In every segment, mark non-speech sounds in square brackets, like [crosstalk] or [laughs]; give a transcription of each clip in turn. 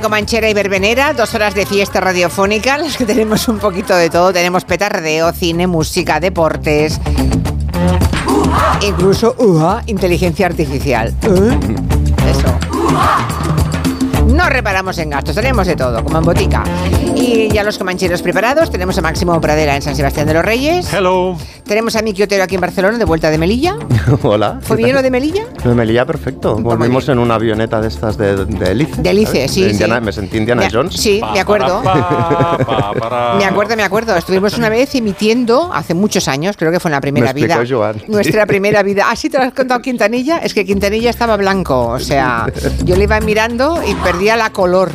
Comanchera y Verbenera, dos horas de fiesta radiofónica, las que tenemos un poquito de todo. Tenemos petardeo, cine, música, deportes, incluso uh, inteligencia artificial. ¿Eh? Eso. No reparamos en gastos, tenemos de todo, como en botica. Y ya los comancheros preparados, tenemos a Máximo Pradera en San Sebastián de los Reyes. Hello. Tenemos a Miki Otero aquí en Barcelona, de vuelta de Melilla. [laughs] Hola. ¿Fue bien lo de Melilla? De Melilla, perfecto. Volvimos en una avioneta de estas de, de hélice. De hélice, ¿sabes? sí, De Indiana- sí. Me sentí Indiana Me- Jones. Sí, me acuerdo. Pa, pa, para. [laughs] Me acuerdo, me acuerdo. Estuvimos una vez emitiendo hace muchos años, creo que fue en la primera Me vida. Joan. Nuestra [laughs] primera vida. ¿Ah, sí te lo has contado Quintanilla? Es que Quintanilla estaba blanco. O sea, yo le iba mirando y perdía la color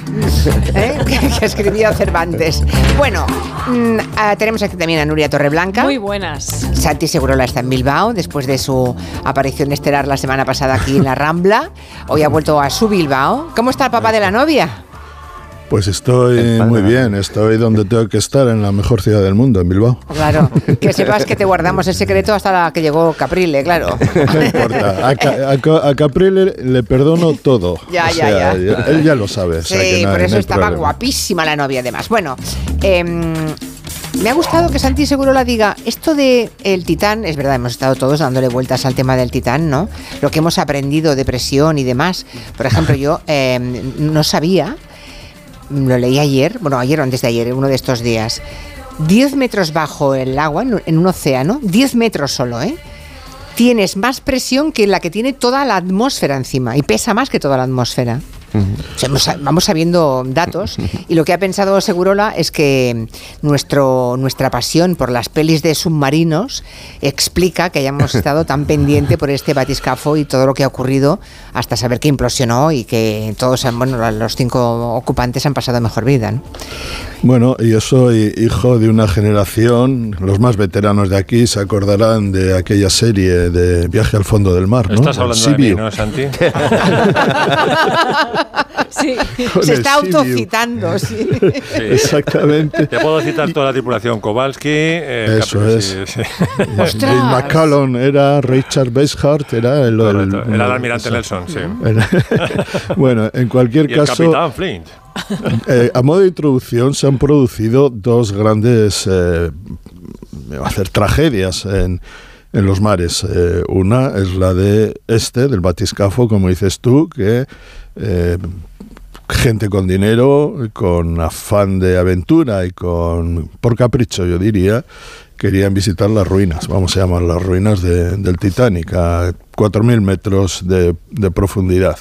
¿eh? que, que escribía Cervantes. Bueno, mm, ah, tenemos aquí también a Nuria Torreblanca. Muy buenas. Santi Segurola está en Bilbao después de su aparición estelar la semana pasada aquí en la [laughs] Rambla. Hoy ha vuelto a su Bilbao. ¿Cómo está el papá de la novia? Pues estoy muy bien, estoy donde tengo que estar, en la mejor ciudad del mundo, en Bilbao. Claro, que [laughs] sepas que te guardamos el secreto hasta la que llegó Caprile, claro. [laughs] No importa, a, Ca- a Ca- a Caprile le perdono todo. Ya, O ya, sea, ya. Él ya lo sabe. o sea que Sí, no por eso estaba problema. guapísima la novia además. Bueno, em, me ha gustado que Santi Seguro la diga, esto de el Titán, es verdad, hemos estado todos dándole vueltas al tema del Titán, ¿no? Lo que hemos aprendido de presión y demás. Por ejemplo, yo [laughs] em, no sabía, lo leí ayer, bueno, ayer o antes de ayer, uno de estos días. 10 metros bajo el agua, en un- en un océano, 10 metros solo, ¿eh? Tienes más presión que la que tiene toda la atmósfera encima y pesa más que toda la atmósfera. O sea, hemos- vamos sabiendo datos y lo que ha pensado Segurola es que nuestro, nuestra pasión por las pelis de submarinos explica que hayamos [laughs] estado tan pendiente por este batiscafo y todo lo que ha ocurrido hasta saber que implosionó y que todos, han- bueno, los cinco ocupantes han pasado mejor vida. ¿no? Bueno, yo soy hijo de una generación, los más veteranos de aquí se acordarán de aquella serie de Viaje al fondo del mar, ¿no? Estás hablando de mí. ¿no, Santi? [laughs] [laughs] [laughs] Sí. Se está autocitando, sí. [laughs] Sí. Exactamente. Te puedo citar toda la tripulación Kowalski. eh, Eso es. sí, [laughs] McCallum era Richard Basehart, era el, el- Era el almirante. Nelson, sí. Bueno, en cualquier Y el caso, capitán Flint. eh, a modo de introducción se han producido dos grandes eh, a hacer tragedias en, en los mares. Eh, una es la de este, del batiscafo, como dices tú, que eh, gente con dinero, con afán de aventura y con por capricho, yo diría, querían visitar las ruinas, vamos a llamar las ruinas de- del Titanic, a 4.000 metros de, de profundidad.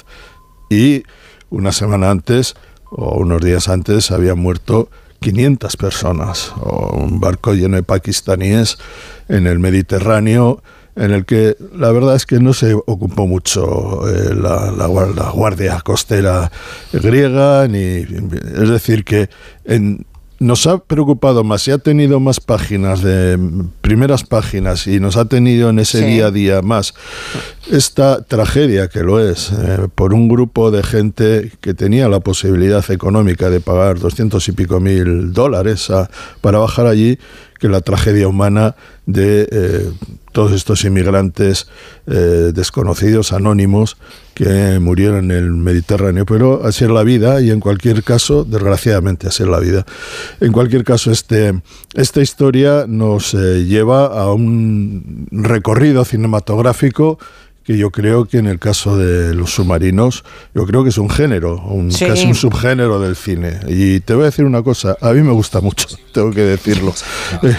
Y una semana antes, o unos días antes, habían muerto 500 personas, o un barco lleno de pakistaníes en el Mediterráneo, en el que la verdad es que no se ocupó mucho eh, la, la guar- la Guardia Costera griega, ni, es decir, que en, nos ha preocupado más y ha tenido más páginas de primeras páginas y nos ha tenido en ese Sí. día a día más esta tragedia que lo es eh, por un grupo de gente que tenía la posibilidad económica de pagar 200 y pico mil dólares a- para bajar allí que la tragedia humana de eh, todos estos inmigrantes eh, desconocidos, anónimos, que murieron en el Mediterráneo. Pero así es la vida y en cualquier caso, desgraciadamente así es la vida. En cualquier caso, este, esta historia nos eh, lleva a un recorrido cinematográfico que yo creo que en el caso de los submarinos, yo creo que es un género, un, Sí. casi un subgénero del cine. Y te voy a decir una cosa, a mí me gusta mucho, [laughs] tengo que decirlo. Eh,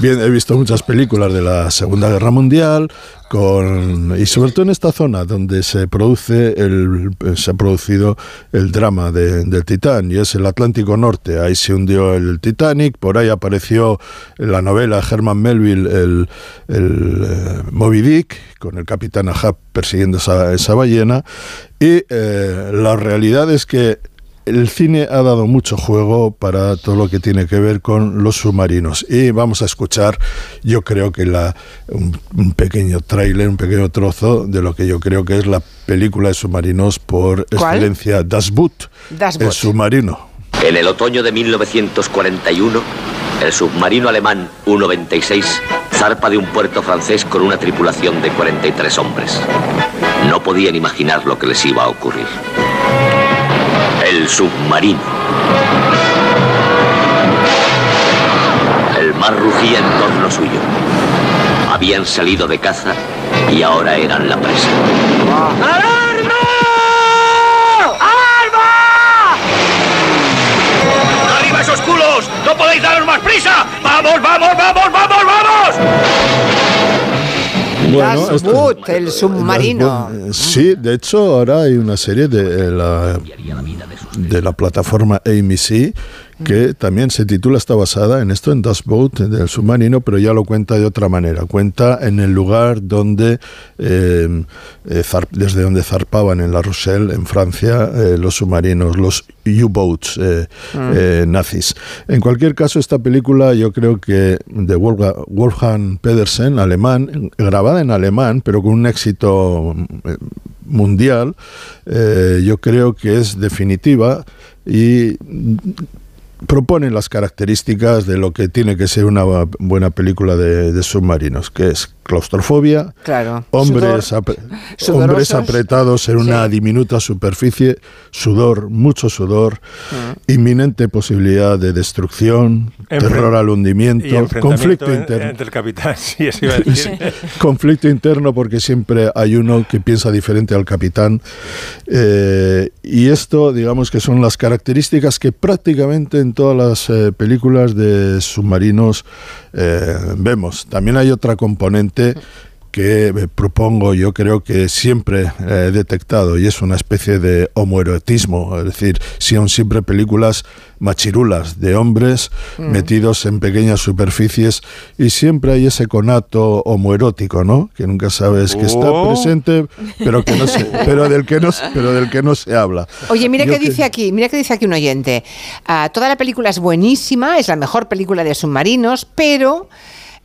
Bien, he visto muchas películas de la Segunda Guerra Mundial, y sobre todo en esta zona donde se produce el, se ha producido el drama de- del Titán, y es el Atlántico Norte. Ahí se hundió el Titanic, por ahí apareció en la novela Herman Melville el, el eh, Moby Dick, con el capitán Ahab persiguiendo esa, esa ballena, y eh, la realidad es que el cine ha dado mucho juego para todo lo que tiene que ver con los submarinos. Y vamos a escuchar, yo creo que la, un, un pequeño tráiler, un pequeño trozo de lo que yo creo que es la película de submarinos por ¿Cuál? excelencia, Das Boot, Das el Boot. submarino. En el otoño de 1941, el submarino alemán U-96 zarpa de un puerto francés con una tripulación de 43 hombres. No podían imaginar lo que les iba a ocurrir. El submarino. El mar rugía en torno suyo. Habían salido de caza y ahora eran la presa. ¡Alarma! ¡Alarma! ¡Arriba esos culos! ¡No podéis daros más prisa! ¡Vamos, vamos, vamos, vamos, vamos! Esto- Boot, el submarino. Eh, Sí, de hecho ahora hay una serie de eh, la, de la plataforma AMC que también se titula, está basada en esto, en Das Boat, del submarino, pero ya lo cuenta de otra manera. Cuenta en el lugar donde, eh, eh, desde donde zarpaban en La Rochelle, en Francia, eh, los submarinos, los U-boats eh, eh, nazis. En cualquier caso, esta película yo creo que de Wolfga- Wolfgang Pedersen, alemán, grabada en alemán, pero con un éxito eh, mundial, yo creo que es definitiva y mm, propone las características de lo que tiene que ser una buena película de, de submarinos, que es claustrofobia, Claro. hombres, Sudor- apre- [laughs] sudorosos. hombres apretados en una Sí. diminuta superficie, sudor, mucho sudor, Mm. inminente posibilidad de destrucción, Enfren- terror al hundimiento, conflicto interno. entre el capitán, [laughs] sí, eso iba a decir. [laughs] conflicto interno porque siempre hay uno que piensa diferente al capitán Eh, y esto digamos que son las características que prácticamente en todas las eh, películas de submarinos eh, vemos. También hay otra componente que eh, propongo yo creo que siempre eh, he detectado y es una especie de homoerotismo, es decir, son siempre películas machirulas de hombres metidos en pequeñas superficies y siempre hay ese conato homoerótico, ¿no? Que nunca sabes que está Oh. presente, pero que no se, [laughs] pero del que no se- pero del que no se habla. Oye, mira Yo qué que- dice aquí, mira qué dice aquí un oyente. Ah, toda la película es buenísima, es la mejor película de submarinos, pero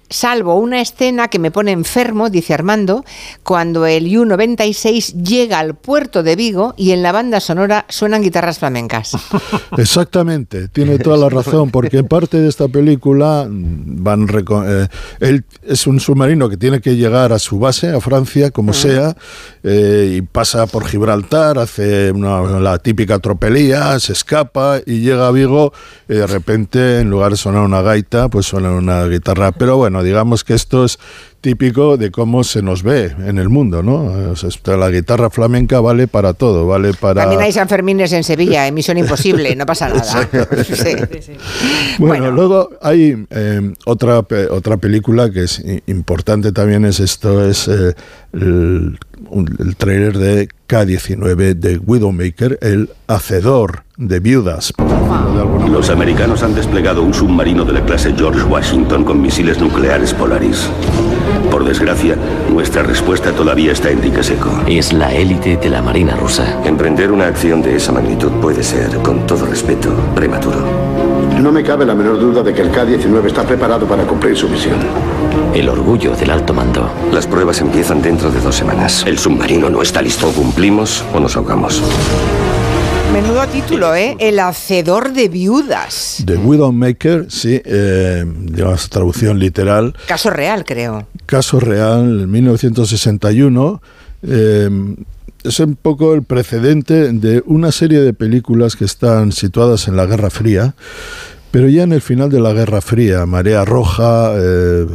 salvo una escena que me pone enfermo, dice Armando, cuando el U-96 llega al puerto de Vigo y en la banda sonora suenan guitarras flamencas. [laughs] Exactamente, tiene toda la razón, porque parte de esta película mm, van eh, él es un submarino que tiene que llegar a su base, a Francia, como sea, eh, y pasa por Gibraltar, hace una- la típica tropelía, se escapa y llega a Vigo, y de repente, en lugar de sonar una gaita, pues suena una guitarra. Pero bueno, digamos que esto es típico de cómo se nos ve en el mundo, ¿no? O sea, esto- la guitarra flamenca vale para todo, vale para... También hay San Fermines en Sevilla, [laughs] emisión imposible, no pasa nada. [laughs] Sí. Bueno, luego hay eh, otra, pe- otra película que es importante también, es esto, es eh, el, el trailer de K-19 de Widowmaker, el hacedor de viudas. Los americanos han desplegado un submarino de la clase George Washington con misiles nucleares Polaris. Por desgracia, nuestra respuesta todavía está en dique seco. Es la élite de la Marina rusa. Emprender una acción de esa magnitud puede ser, con todo respeto, prematuro. No me cabe la menor duda de que el K-19 está preparado para cumplir su misión. El orgullo del alto mando. Las pruebas empiezan dentro de dos semanas. El submarino no está listo. Cumplimos o nos ahogamos. Menudo título, ¿eh? El hacedor de viudas. The Widowmaker, sí, eh, digamos, traducción literal, Caso real, creo. caso real, en 1961. eh, es un poco el precedente de una serie de películas que están situadas en la Guerra Fría, pero ya en el final de la Guerra Fría, Marea Roja, eh,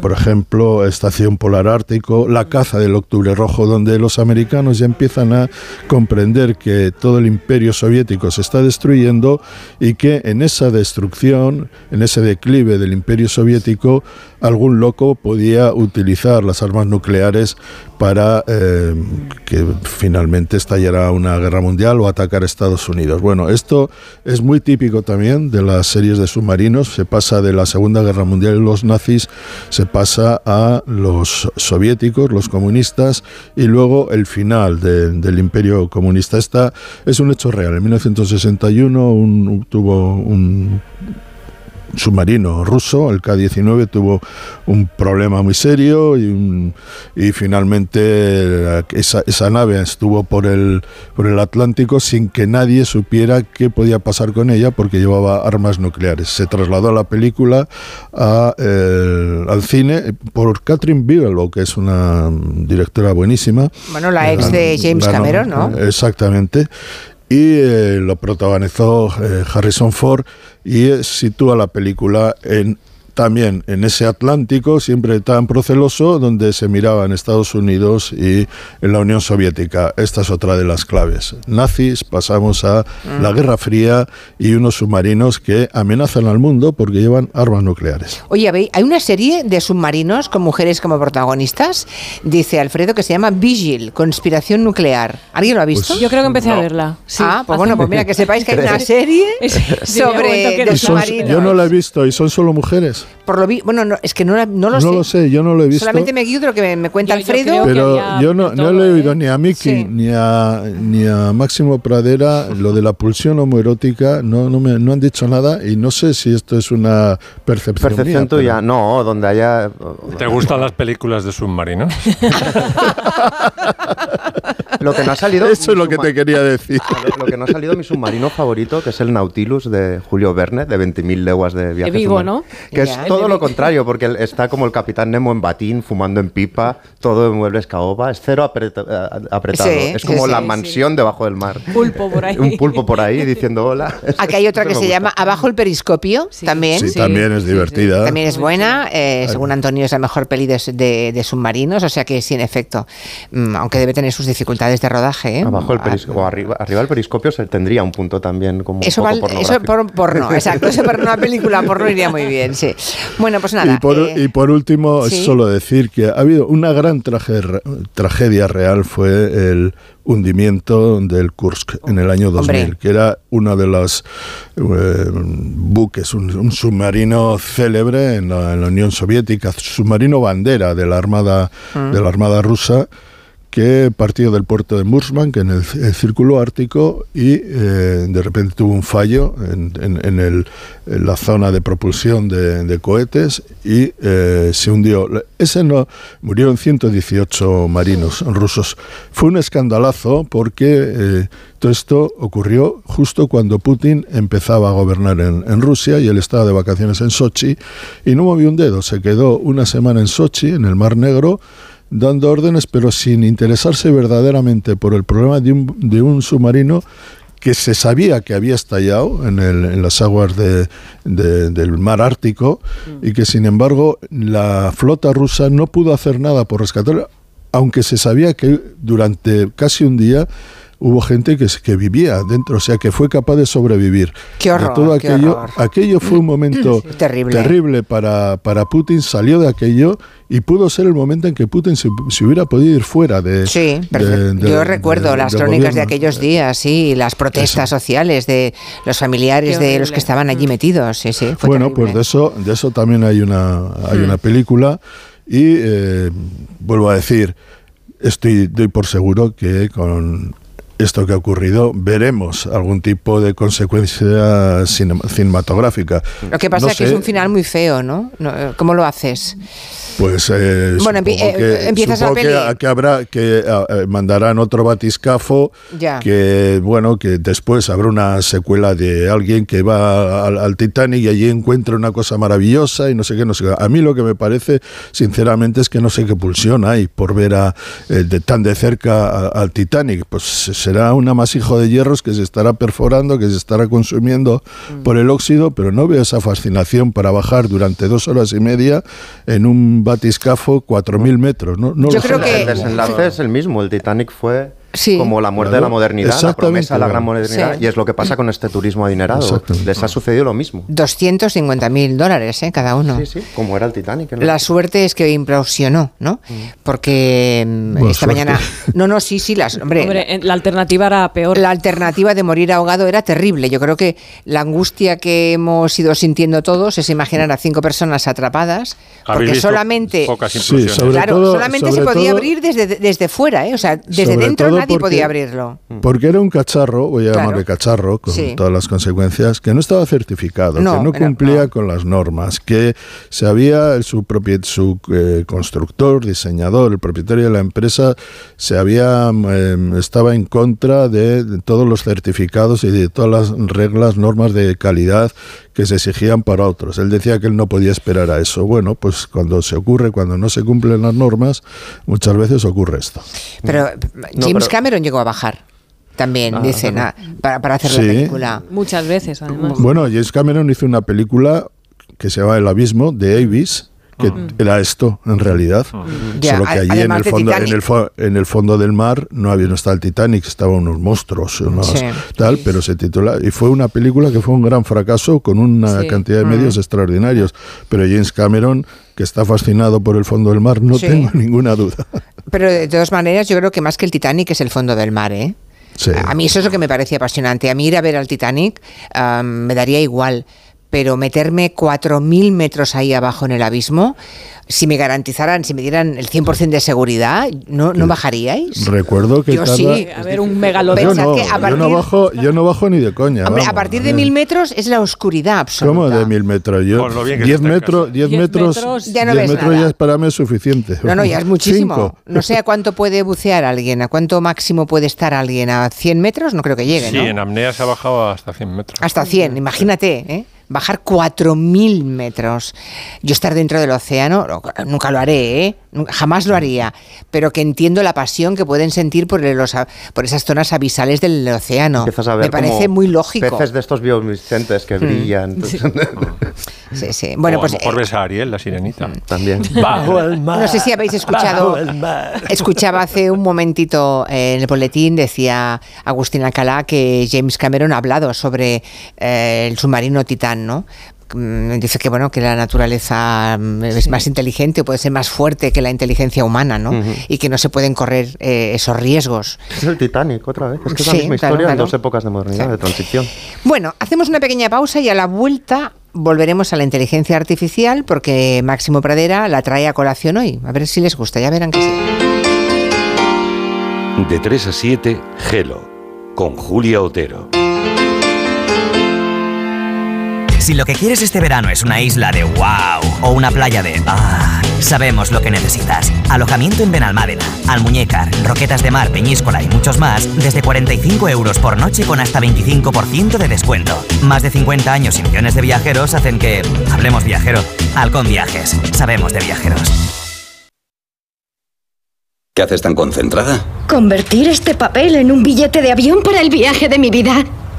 por ejemplo, Estación Polar Ártico, la caza del Octubre Rojo, donde los americanos ya empiezan a comprender que todo el imperio soviético se está destruyendo y que en esa destrucción, en ese declive del imperio soviético, algún loco podía utilizar las armas nucleares para eh, que finalmente estallara una guerra mundial o atacar a Estados Unidos. Bueno, esto es muy típico también de las series de submarinos. Se pasa de la Segunda Guerra Mundial y los nazis, se pasa a los soviéticos, los comunistas y luego el final de- del imperio comunista. Esta es un hecho real. En 1961 un- tuvo un submarino ruso, el K-19, tuvo un problema muy serio y, y finalmente eh, esa, esa nave estuvo por el, por el Atlántico sin que nadie supiera qué podía pasar con ella porque llevaba armas nucleares. Se trasladó a la película a, eh, al cine por Catherine Bigelow, que es una directora buenísima. Bueno, la ex de James Ganó- Cameron, ¿no? Exactamente. Y eh, lo protagonizó eh, Harrison Ford y eh, sitúa la película en también en ese Atlántico siempre tan proceloso donde se miraba en Estados Unidos y en la Unión Soviética. Esta es otra de las claves. Nazis, pasamos a la Guerra Fría y unos submarinos que amenazan al mundo porque llevan armas nucleares. Oye, ¿veis? hay una serie de submarinos con mujeres como protagonistas, dice Alfredo, que se llama Vigil, Conspiración Nuclear. ¿Alguien lo ha visto? Pues Yo creo que empecé a verla. Sí, ah, pues bueno, pues mira, que sepáis que hay [laughs] una serie sobre submarinos. yo no la he visto y son solo mujeres. Por lo vi, bueno, no, es que no, no lo no sé. lo sé, yo no lo he visto. Solamente me guío de lo que me, me cuenta Yo- yo Alfredo. que Pero yo no, de no todo, le he oído ¿eh? ni a Miki Sí. ni, a, ni a Máximo Pradera lo de la pulsión homoerótica, no, no, me, no han dicho nada y no sé si esto es una percepción, Percepción mía, tuya. pero- No, donde haya... ¿Te gustan las películas de submarinos? [laughs] [laughs] Lo que no ha salido... Eso es lo que mi te quería decir. [laughs] Lo, lo que no ha salido mi submarino favorito, que es el Nautilus de Julio Verne, de 20.000 leguas de viaje. Vigo, submarino. ¿no? Que Ya. es todo lo contrario, porque está como el capitán Nemo en batín, fumando en pipa, todo en muebles caoba, es cero apreta- eh, apretado. Sí, es como sí, la sí. mansión debajo del mar. Pulpo por [laughs] ahí. Un pulpo por ahí diciendo hola. [laughs] Aquí hay otra que se gusta. llama Abajo el periscopio, Sí. también. Sí, Sí, también es sí, divertida. También es buena, eh, según Antonio es la mejor peli de, de- de submarinos, o sea que sí, en efecto, mm, aunque debe tener sus dificultades de rodaje. ¿eh? Abajo el Ah, periscopio, o arriba, arriba el periscopio se tendría un punto también como Eso, un poco val- eso por porno, exacto. Eso para una película porno iría muy bien, sí. Bueno, pues nada. Y por, eh, y por último, sí. solo decir que ha habido una gran traje- tragedia real, fue el hundimiento del Kursk en el año 2000, Hombre. que era uno de los eh, buques, un, un submarino célebre en la, en la Unión Soviética, submarino bandera de la Armada, Mm. de la Armada rusa, que partió del puerto de Murmansk en el, el círculo ártico y eh, de repente tuvo un fallo en, la zona de propulsión de, de cohetes y eh, se hundió. Ese no murieron 118 marinos rusos. Fue un escandalazo porque eh, todo esto ocurrió justo cuando Putin empezaba a gobernar en, en Rusia y él estaba de vacaciones en Sochi y no movió un dedo. Se quedó una semana en Sochi, en el Mar Negro, dando órdenes, pero sin interesarse verdaderamente por el problema de un, de un submarino que se sabía que había estallado en, el- en las aguas de- de- del mar Ártico y que sin embargo la flota rusa no pudo hacer nada por rescatarlo, aunque se sabía que durante casi un día hubo gente que, que vivía dentro, o sea que fue capaz de sobrevivir. Qué De horror, todo qué aquello, horror. aquello fue un momento [clears throat] Terrible. terrible para, para Putin, salió de aquello y pudo ser el momento en que Putin se, se hubiera podido ir fuera de... Sí, de- de- Yo de- recuerdo las crónicas de gobierno. aquellos días, sí, y las protestas sociales de los familiares Qué de los que estaban allí metidos. Sí, sí, fue Bueno, terrible. pues de eso, de eso también hay una, hay Hmm. una película y eh, vuelvo a decir, estoy doy por seguro que con esto que ha ocurrido veremos algún tipo de consecuencia cine- cinematográfica. Lo que pasa No es que es un final muy feo, ¿no? Eh, ¿Cómo lo haces? Pues eh, Bueno, eh, que, empiezas supongo que, que habrá que eh, mandarán otro batiscafo Ya. que bueno que después habrá una secuela de alguien que va al, al Titanic y allí encuentra una cosa maravillosa y no sé qué no sé qué. a mí lo que me parece sinceramente es que no sé qué pulsión hay por ver a, eh, de tan de cerca a- al Titanic pues será un amasijo de hierros que se estará perforando que se estará consumiendo Mm. por el óxido pero no veo esa fascinación para bajar durante dos horas y media en un batiscafo 4.000 metros no, no Yo lo creo sé. que- El desenlace es el mismo. El Titanic fue Sí. como la muerte Claro, de la modernidad, la promesa de la gran modernidad. Sí. Y es lo que pasa con este turismo adinerado. Les ha sucedido lo mismo. 250 mil dólares, ¿eh? Cada uno. Sí, sí, como era el Titanic. ¿no? La suerte es que implosionó, ¿no? Porque mm, Buena esta suerte. mañana... No, no, sí, sí, las, hombre, Hombre, la alternativa era peor. la alternativa de morir ahogado era terrible. Yo creo que la angustia que hemos ido sintiendo todos es imaginar a cinco personas atrapadas, ¿Habéis porque solamente... Pocas Sí, sobre Claro, todo- solamente se sobre podía todo- abrir desde, desde fuera, ¿eh? O sea, desde dentro nadie porque- podía abrirlo. Porque era un cacharro, voy a Claro. llamarle cacharro, con Sí. todas las consecuencias, que no estaba certificado, No, que no era- cumplía no. con las normas, que se había, su, propie- su eh, constructor, diseñador, el propietario de la empresa, se había, eh, estaba en contra de, de todos los certificados y de todas las reglas, normas de calidad que se exigían para otros. Él decía que él no podía esperar a eso. Bueno, pues cuando se ocurre, cuando no se cumplen las normas, muchas veces ocurre esto. Pero No, James pero- Cameron llegó a bajar. también, Ah, dicen, ah, para, para hacer Sí. la película. Muchas veces, además. Bueno, James Cameron hizo una película que se llama El Abismo de Avis, que era esto en realidad. Ya, Solo que allí en el, fondo, en, el en el fondo del mar no había no estaba el Titanic, estaban unos monstruos, unos Sí. tal, pero se titula y fue una película que fue un gran fracaso con una Sí. cantidad de medios extraordinarios. Pero James Cameron, que está fascinado por el fondo del mar, no Sí. tengo [laughs] ninguna duda. Pero de todas maneras, yo creo que más que el Titanic es el fondo del mar, ¿eh? Sí. A mí eso es lo que me parece apasionante. A mí ir a ver al Titanic am, me daría igual, pero meterme 4.000 metros ahí abajo en el abismo, si me garantizaran, si me dieran el 100% de seguridad, ¿no, ¿no bajaríais? Recuerdo que Yo tarda- sí. A ver, un megalodón. No, que a yo no partir- bajo, yo no bajo ni de coña. Hombre, a vamos, partir de mil metros es la oscuridad absoluta. ¿Cómo de mil metros? Yo, Con lo bien que se 10 está en metros, casa. 10 Diez metros, metros, ya no 10 ves metros nada. ya es para mí es suficiente. No, no, ya es muchísimo. Cinco. No sé a cuánto puede bucear alguien, a cuánto máximo puede estar alguien. ¿A 100 metros? No creo que llegue, Sí, ¿no? en apnea se ha bajado hasta 100 metros. Hasta 100, imagínate, ¿eh? Bajar 4.000 metros. Yo estar dentro del océano, no, nunca lo haré, ¿eh? Jamás lo haría. Pero que entiendo la pasión que pueden sentir por, los, por esas zonas abisales del océano. Empiezas a ver Me parece muy lógico. Peces de estos bioluminiscentes que brillan. Sí, [laughs] sí. Bueno, o pues a lo mejor eh, ves a Ariel, la sirenita. También. [laughs] Bajo el mar. No sé si habéis escuchado. Escuchaba hace un momentito eh, en el boletín, decía Agustín Alcalá que James Cameron ha hablado sobre eh, el submarino Titán, ¿no? Mm, Dice que bueno que la naturaleza mm, es más inteligente o puede ser más fuerte que la inteligencia humana, ¿no? Y que no se pueden correr eh, esos riesgos. Es el Titanic, otra vez. Es que es Sí, la misma claro, historia en dos épocas de modernidad, Sí. de transición. Bueno, hacemos una pequeña pausa y a la vuelta volveremos a la inteligencia artificial porque Máximo Pradera la trae a colación hoy. A ver si les gusta, ya verán que sí. De 3 a 7, Gelo, con Julia Otero. Si lo que quieres este verano es una isla de wow o una playa de ah, sabemos lo que necesitas. Alojamiento en Benalmádena, Almuñécar, Roquetas de Mar, Peñíscola y muchos más desde 45 euros por noche con hasta 25% de descuento. Más de 50 años y millones de viajeros hacen que hablemos viajero. Halcón Viajes, sabemos de viajeros. ¿Qué haces tan concentrada? Convertir este papel en un billete de avión para el viaje de mi vida.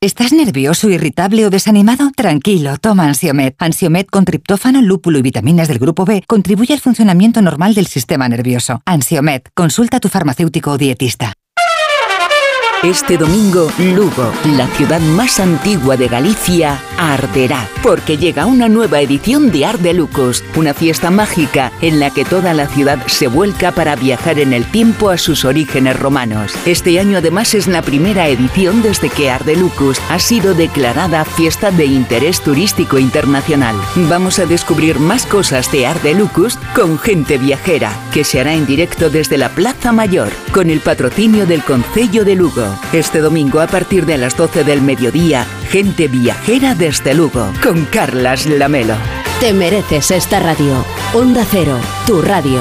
¿Estás nervioso, irritable o desanimado? Tranquilo, toma Ansiomet. Ansiomet con triptófano, lúpulo y vitaminas del grupo B contribuye al funcionamiento normal del sistema nervioso. Ansiomet, consulta a tu farmacéutico o dietista. Este domingo, Lugo, la ciudad más antigua de Galicia, arderá, porque llega una nueva edición de Ardelucos, una fiesta mágica en la que toda la ciudad se vuelca para viajar en el tiempo a sus orígenes romanos. Este año además es la primera edición desde que Ardelucus ha sido declarada fiesta de interés turístico internacional. Vamos a descubrir más cosas de Ardelucus con gente viajera, que se hará en directo desde la Plaza Mayor, con el patrocinio del Concello de Lugo. Este domingo a partir de las 12 del mediodía, gente viajera desde Lugo, con Carlas Lamelo. Te mereces esta radio. Onda Cero, tu radio.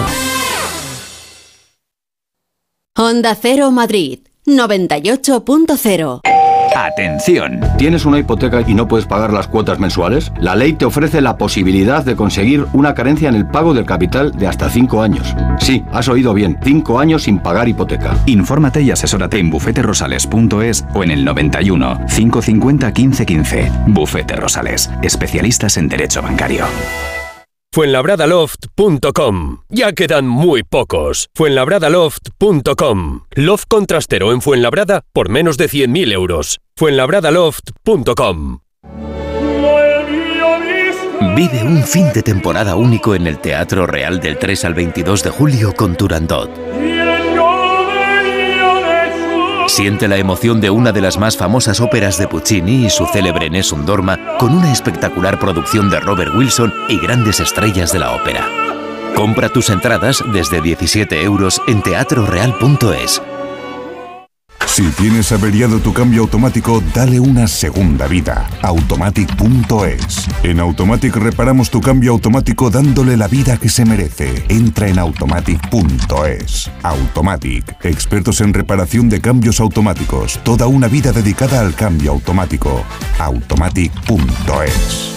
Onda Cero Madrid, 98.0. Atención, ¿tienes una hipoteca y no puedes pagar las cuotas mensuales? La ley te ofrece la posibilidad de conseguir una carencia en el pago del capital de hasta 5 años. Sí, has oído bien, 5 años sin pagar hipoteca. Infórmate y asesórate en bufeterosales.es o en el 91 550 1515. Bufete Rosales, especialistas en derecho bancario. Fuenlabradaloft.com. Ya quedan muy pocos. Fuenlabradaloft.com. Loft contrastero en Fuenlabrada por menos de 100.000 euros. Fuenlabradaloft.com. Vive un fin de temporada único en el Teatro Real del 3 al 22 de julio con Turandot. Siente la emoción de una de las más famosas óperas de Puccini y su célebre Nessun Dorma con una espectacular producción de Robert Wilson y grandes estrellas de la ópera. Compra tus entradas desde 17 euros en teatroreal.es. Si tienes averiado tu cambio automático, dale una segunda vida. Automatic.es. En Automatic reparamos tu cambio automático dándole la vida que se merece. Entra en Automatic.es. Automatic. Expertos en reparación de cambios automáticos. Toda una vida dedicada al cambio automático. Automatic.es.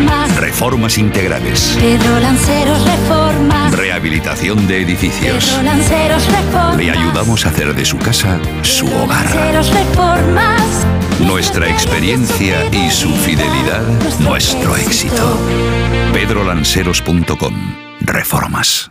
Reformas. Reformas integrales. Pedro Lanceros Reformas. Rehabilitación de edificios. Pedro Lanceros Reformas. Le ayudamos a hacer de su casa su hogar. Lanceros Reformas. Nuestra experiencia y su fidelidad, nuestro éxito. pedrolanceros.com. Reformas.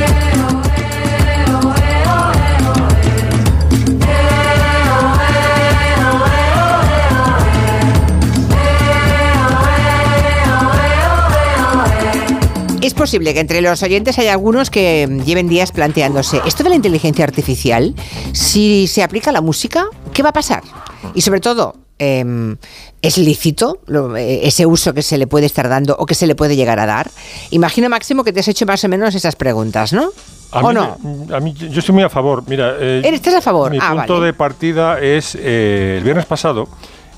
Es posible que entre los oyentes haya algunos que lleven días planteándose, esto de la inteligencia artificial, si se aplica a la música, ¿qué va a pasar? Y sobre todo, eh, ¿es lícito lo, eh, ese uso que se le puede estar dando o que se le puede llegar a dar? Imagino, Máximo, que te has hecho más o menos esas preguntas, ¿no? A ¿O mí, no? a mí- yo estoy muy a favor. Mira, eh, ¿Estás a favor? Mi Ah, punto vale. de partida es eh, el viernes pasado.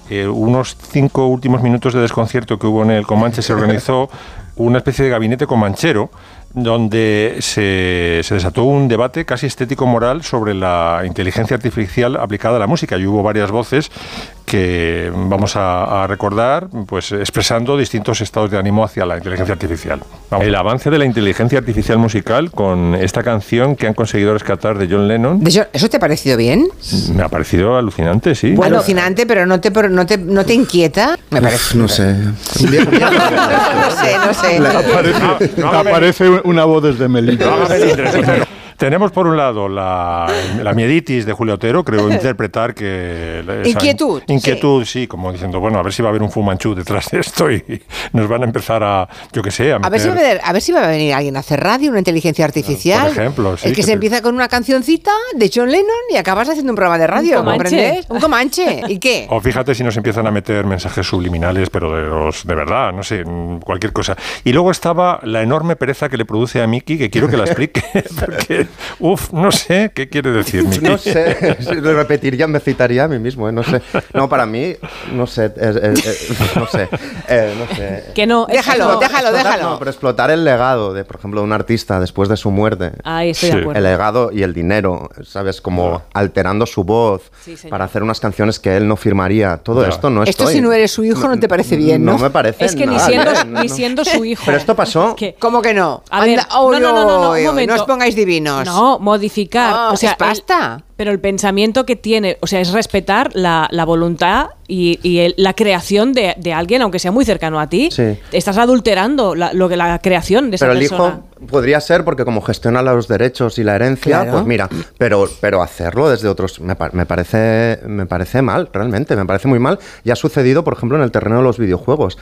Eh, unos cinco últimos minutos de desconcierto que hubo en el Comanche se organizó una especie de gabinete comanchero donde se, se desató un debate casi estético-moral sobre la inteligencia artificial aplicada a la música. Y hubo varias voces que vamos a, a recordar pues expresando distintos estados de ánimo hacia la inteligencia artificial. Vamos. El avance de la inteligencia artificial musical con esta canción que han conseguido rescatar de John Lennon De ¿Eso te ha parecido bien? me ha parecido alucinante, sí. Alucinante, pero no te, no te, no te inquieta. Me parece. [laughs] No sé. no sé, [laughs] no sé. Aparece, aparece una voz desde Melilla. [laughs] Tenemos por un lado la, la mieditis de Julio Otero, creo [laughs] interpretar que... Inquietud, Inquietud, sí. como diciendo, bueno, a ver si va a haber un Fumanchu detrás de esto y nos van a empezar a, yo qué sé, a A ver, si va a, meter... venir, a ver si va a venir alguien a hacer radio, una inteligencia artificial. Por ejemplo, sí, El que, que se te- empieza con una cancioncita de John Lennon y acabas haciendo un programa de radio, Un comanche. ¿comprendes? Un comanche. ¿Y qué? O fíjate si nos empiezan a meter mensajes subliminales, pero de los de verdad, no sé, cualquier cosa. Y luego estaba la enorme pereza que le produce a Miki, que quiero que la explique, [laughs] porque, uff, no sé qué quiere decir [laughs] Miki. No sé, repetiría, me citaría a mí mismo, ¿eh? no sé. No, para mí, no sé, es- es- es- no sé, eh, no sé. Que no. es Déjalo, déjalo, Explotar- déjalo. No, pero explotar el legado de, por ejemplo, de un artista después de su muerte. Ahí estoy de Sí. acuerdo. El legado y el dinero, ¿sabes? Como alterando su voz Sí, para hacer unas canciones que él no firmaría. Todo esto no Esto estoy- si no eres su hijo no te parece bien, ¿no? No me parece Es que ni nada siendo, bien, ni no. siendo su hijo. Pero esto pasó. Que- ¿Cómo que no? A ver, Anda, oh, no, no, no, no, no, un momento. os pongáis No, modificar. Ah, o sea, es pasta. el- Pero el pensamiento que tiene, o sea, es respetar la, la voluntad y, y el- la creación de, de alguien, aunque sea muy cercano a ti. Sí. Estás adulterando la, lo que la creación de esa Pero el persona. hijo podría ser porque como gestiona los derechos y la herencia, Claro. pues mira, pero, pero hacerlo desde otros me, me parece, me parece mal, realmente, me parece muy mal. Y ha sucedido, por ejemplo, en el terreno de los videojuegos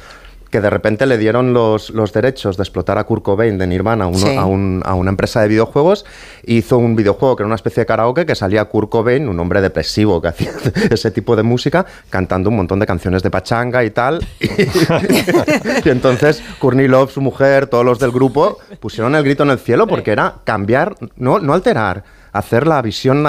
que de repente le dieron los, los derechos de explotar a Kurt Cobain de Nirvana a, uno- Sí. a, un- a una empresa de videojuegos e hizo un videojuego que era una especie de karaoke que salía Kurt Cobain, un hombre depresivo que hacía [laughs] ese tipo de música, cantando un montón de canciones de pachanga y tal. [laughs] Y entonces Courtney Love, su mujer, todos los del grupo pusieron el grito en el cielo porque era cambiar, no, no alterar, hacer la visión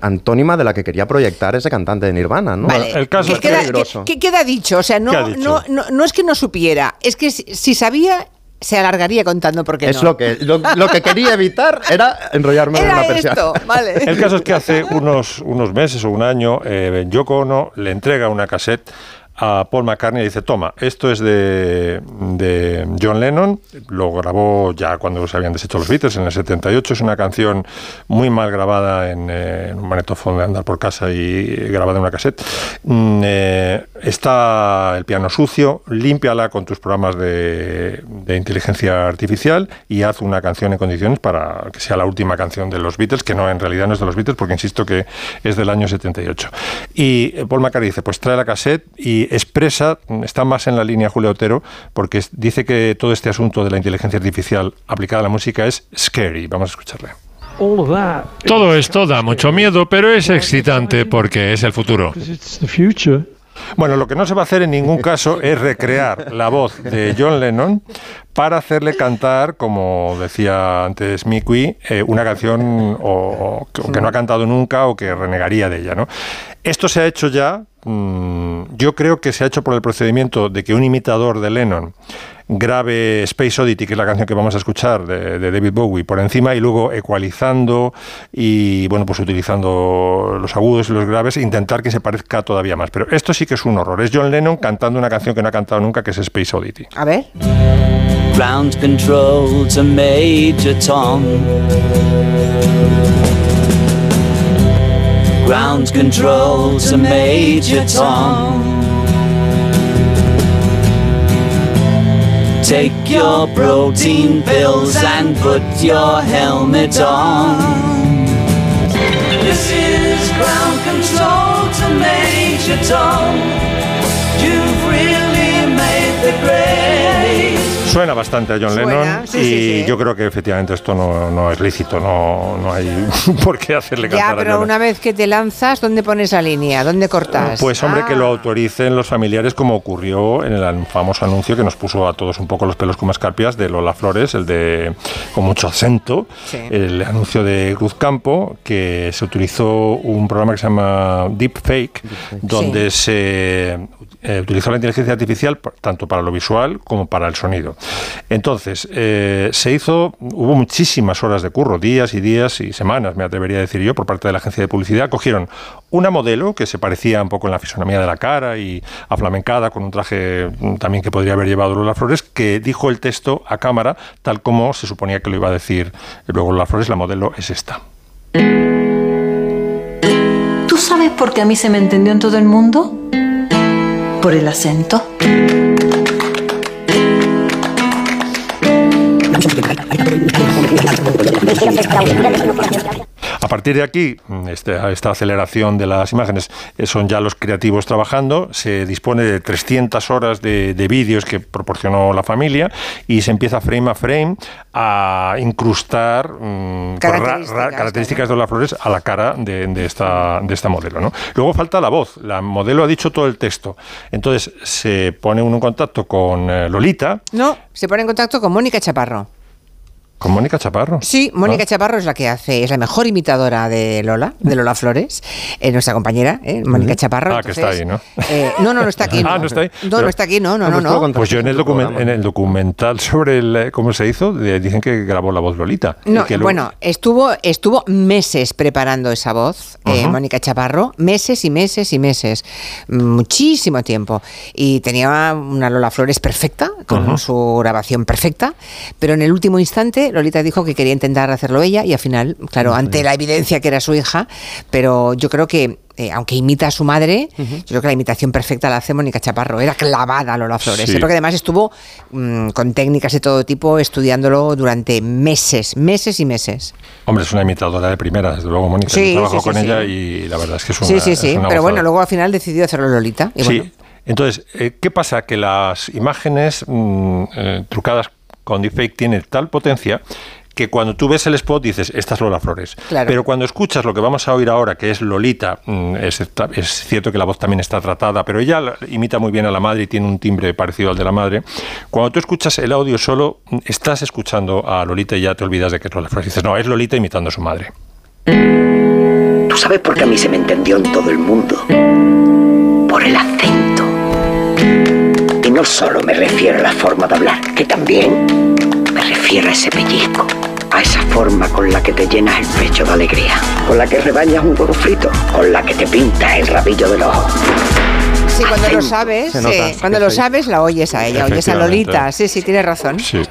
antónima de la que quería proyectar ese cantante de Nirvana, ¿no? Vale, el caso ¿qué es que queda, peligroso. qué- qué queda dicho? O sea, ¿Qué no, ha dicho? no, no, no es que no supiera, es que si, si sabía, se alargaría contando porque Es no. lo que, lo, lo que quería [laughs] evitar era enrollarme en Era una persiana. esto, vale. El caso es que hace unos, unos meses o un año, eh, Yoko Ono le entrega una cassette a Paul McCartney dice, toma, esto es de, de John Lennon, lo grabó ya cuando se habían deshecho los Beatles en el 78, es una canción muy mal grabada en, eh, en un magnetofón de andar por casa y grabada en una cassette. Mm, eh, está el piano sucio, límpiala con tus programas de, de inteligencia artificial y haz una canción en condiciones para que sea la última canción de los Beatles, que no en realidad no es de los Beatles, porque insisto que es del año 78. Y eh, Paul McCartney dice, pues trae la cassette y expresa, está más en la línea Julio Otero, porque dice que todo este asunto de la inteligencia artificial aplicada a la música es scary. Vamos a escucharle. Todo esto da mucho miedo, pero es excitante porque es el futuro. Bueno, lo que no se va a hacer en ningún caso es recrear la voz de John Lennon para hacerle cantar, como decía antes Mickey, eh, una canción o, que no ha cantado nunca o que renegaría de ella. ¿no? Esto se ha hecho ya, mm, yo creo que se ha hecho por el procedimiento de que un imitador de Lennon grabe Space Oddity, que es la canción que vamos a escuchar de, de David Bowie, por encima y luego ecualizando y bueno, pues utilizando los agudos y los graves, intentar que se parezca todavía más. Pero esto sí que es un horror. Es John Lennon cantando una canción que no ha cantado nunca, que es Space Oddity. A ver. Ground control to Major Tom. Ground control to Major Tom. Take your protein pills and put your helmet on. This is ground control to Major Tom. Suena bastante a John Suena, Lennon sí, y sí, sí. yo creo que efectivamente esto no, no es lícito, no, no hay [laughs] por qué hacerle Ya, cantar a pero John una vez que te lanzas, ¿dónde pones la línea? ¿Dónde cortas? Pues hombre, que lo Ah, autoricen los familiares como ocurrió en el famoso anuncio que nos puso a todos un poco los pelos como escarpias de Lola Flores, el de con mucho acento, el anuncio de Cruz Campo, que se utilizó un programa que se llama Deepfake, donde se eh, utilizó la inteligencia artificial tanto para lo visual como para el sonido. Entonces, eh, se hizo, hubo muchísimas horas de curro, días y días y semanas, me atrevería a decir yo, por parte de la agencia de publicidad. Cogieron una modelo que se parecía un poco en la fisonomía de la cara y aflamencada, con un traje mm, también que podría haber llevado Lola Flores, que dijo el texto a cámara, tal como se suponía que lo iba a decir luego Lola Flores, la modelo es esta. ¿Tú sabes por qué a mí se me entendió en todo el mundo? Por el acento. A partir de aquí, mm, este- esta aceleración de las imágenes eh, son ya los creativos trabajando, se dispone de 300 horas de, de vídeos que proporcionó la familia y se empieza frame a frame a incrustar mm, ra- ra- Características, de las flores a la cara de, de esta, de esta modelo. ¿no? Luego falta la voz, la modelo ha dicho todo el texto, entonces se pone uno en contacto con eh, Lolita, No, se pone en contacto con Mónica Chaparro. Con Mónica Chaparro. Sí, Mónica Ah. Chaparro es la que hace, es la mejor imitadora de Lola, de Lola Flores, eh, nuestra compañera, eh, Mónica Chaparro. Ah, que está ahí, ¿no? eh, no, no, no está aquí. [laughs] Ah, no está ahí. No, Pero- no está aquí, no, no, no. no. Pues yo en el, documen- en el documental sobre el, eh, cómo se hizo, dicen que grabó la voz Lolita. No, Y que luego- bueno, estuvo, estuvo meses preparando esa voz, eh, Ajá. Mónica Chaparro, meses y meses y meses, muchísimo tiempo. Y tenía una Lola Flores perfecta, con su grabación perfecta, pero en el último instante Lolita dijo que quería intentar hacerlo ella y al final, claro, ante la evidencia que era su hija, pero yo creo que eh, aunque imita a su madre, yo creo que la imitación perfecta la hace Mónica Chaparro. Era clavada Lola Flores. Sí. ¿eh? Porque además estuvo mm, con técnicas de todo tipo estudiándolo durante meses, meses y meses. Hombre, es una imitadora de primera, desde luego, Mónica. Sí, Yo trabajo sí, con ella y la verdad es que es una sí, sí, sí. Pero bueno, luego al final decidió hacerlo Lolita. Y sí. bueno, Entonces, eh, ¿qué pasa? Que las imágenes mm, eh, trucadas deepfake tienen tal potencia que cuando tú ves el spot dices, esta es Lola Flores. Claro. Pero cuando escuchas lo que vamos a oír ahora, que es Lolita, mm, es, es cierto que la voz también está tratada, pero ella la- imita muy bien a la madre y tiene un timbre parecido al de la madre. Cuando tú escuchas el audio solo, mm, estás escuchando a Lolita y ya te olvidas de que es Lola Flores. Dices, no, es Lolita imitando a su madre. ¿Tú sabes por qué a mí se me entendió en todo el mundo? Por el acento. No solo me refiero a la forma de hablar, que también me refiero a ese pellizco, a esa forma con la que te llenas el pecho de alegría, con la que rebañas un huevo frito, con la que te pintas el rabillo del ojo. Sí, cuando lo sabes, sí, cuando lo sabes, la oyes a ella, oyes a. Lolita. Sí, sí, tienes razón. Sí.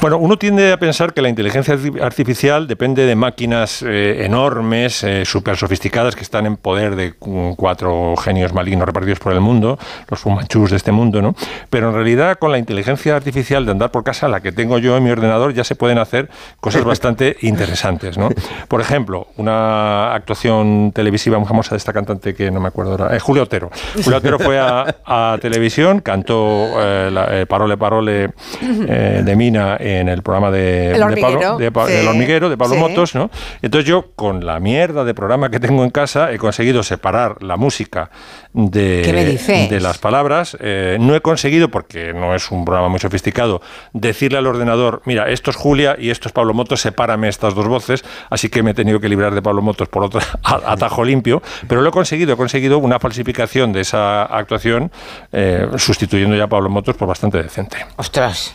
Bueno, uno tiende a pensar que la inteligencia arti- artificial depende de máquinas eh, enormes, eh, súper sofisticadas, que están en poder de cuatro genios malignos repartidos por el mundo, los fumanchus de este mundo, ¿no? Pero en realidad, con la inteligencia artificial de andar por casa, la que tengo yo en mi ordenador, ya se pueden hacer cosas [laughs] bastante interesantes, ¿no? Por ejemplo, una actuación televisiva muy famosa de esta cantante que no me acuerdo ahora, eh, Julio Otero. Julio Otero fue a, a televisión, cantó eh, la- eh, Parole Parole eh, de Mina en el programa de, El de hormiguero, Pablo, de Pa- sí. del hormiguero de Pablo Sí. Motos, ¿no? Entonces yo con la mierda de programa que tengo en casa he conseguido separar la música de, las palabras. Eh, no he conseguido, porque no es un programa muy sofisticado, decirle al ordenador, mira, esto es Julia y esto es Pablo Motos, sepárame estas dos voces, así que me he tenido que librar de Pablo Motos por otro [laughs] atajo limpio, pero lo he conseguido, he conseguido una falsificación de esa actuación, eh, sustituyendo ya a Pablo Motos por bastante decente. Ostras.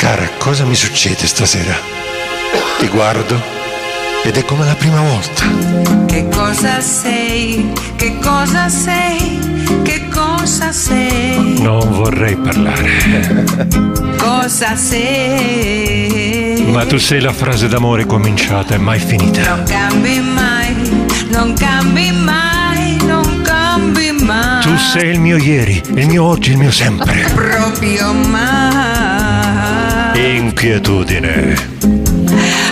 Cara, cosa mi succede stasera? Ti guardo ed è come la prima volta. Che cosa sei? Che cosa sei? Che cosa sei? Non vorrei parlare. Cosa sei? Ma tu sei la frase d'amore cominciata e mai finita. Non cambi mai, non cambi mai, non cambi mai. Tu sei il mio ieri, il mio oggi, il mio sempre. Proprio mai. Inquietudine.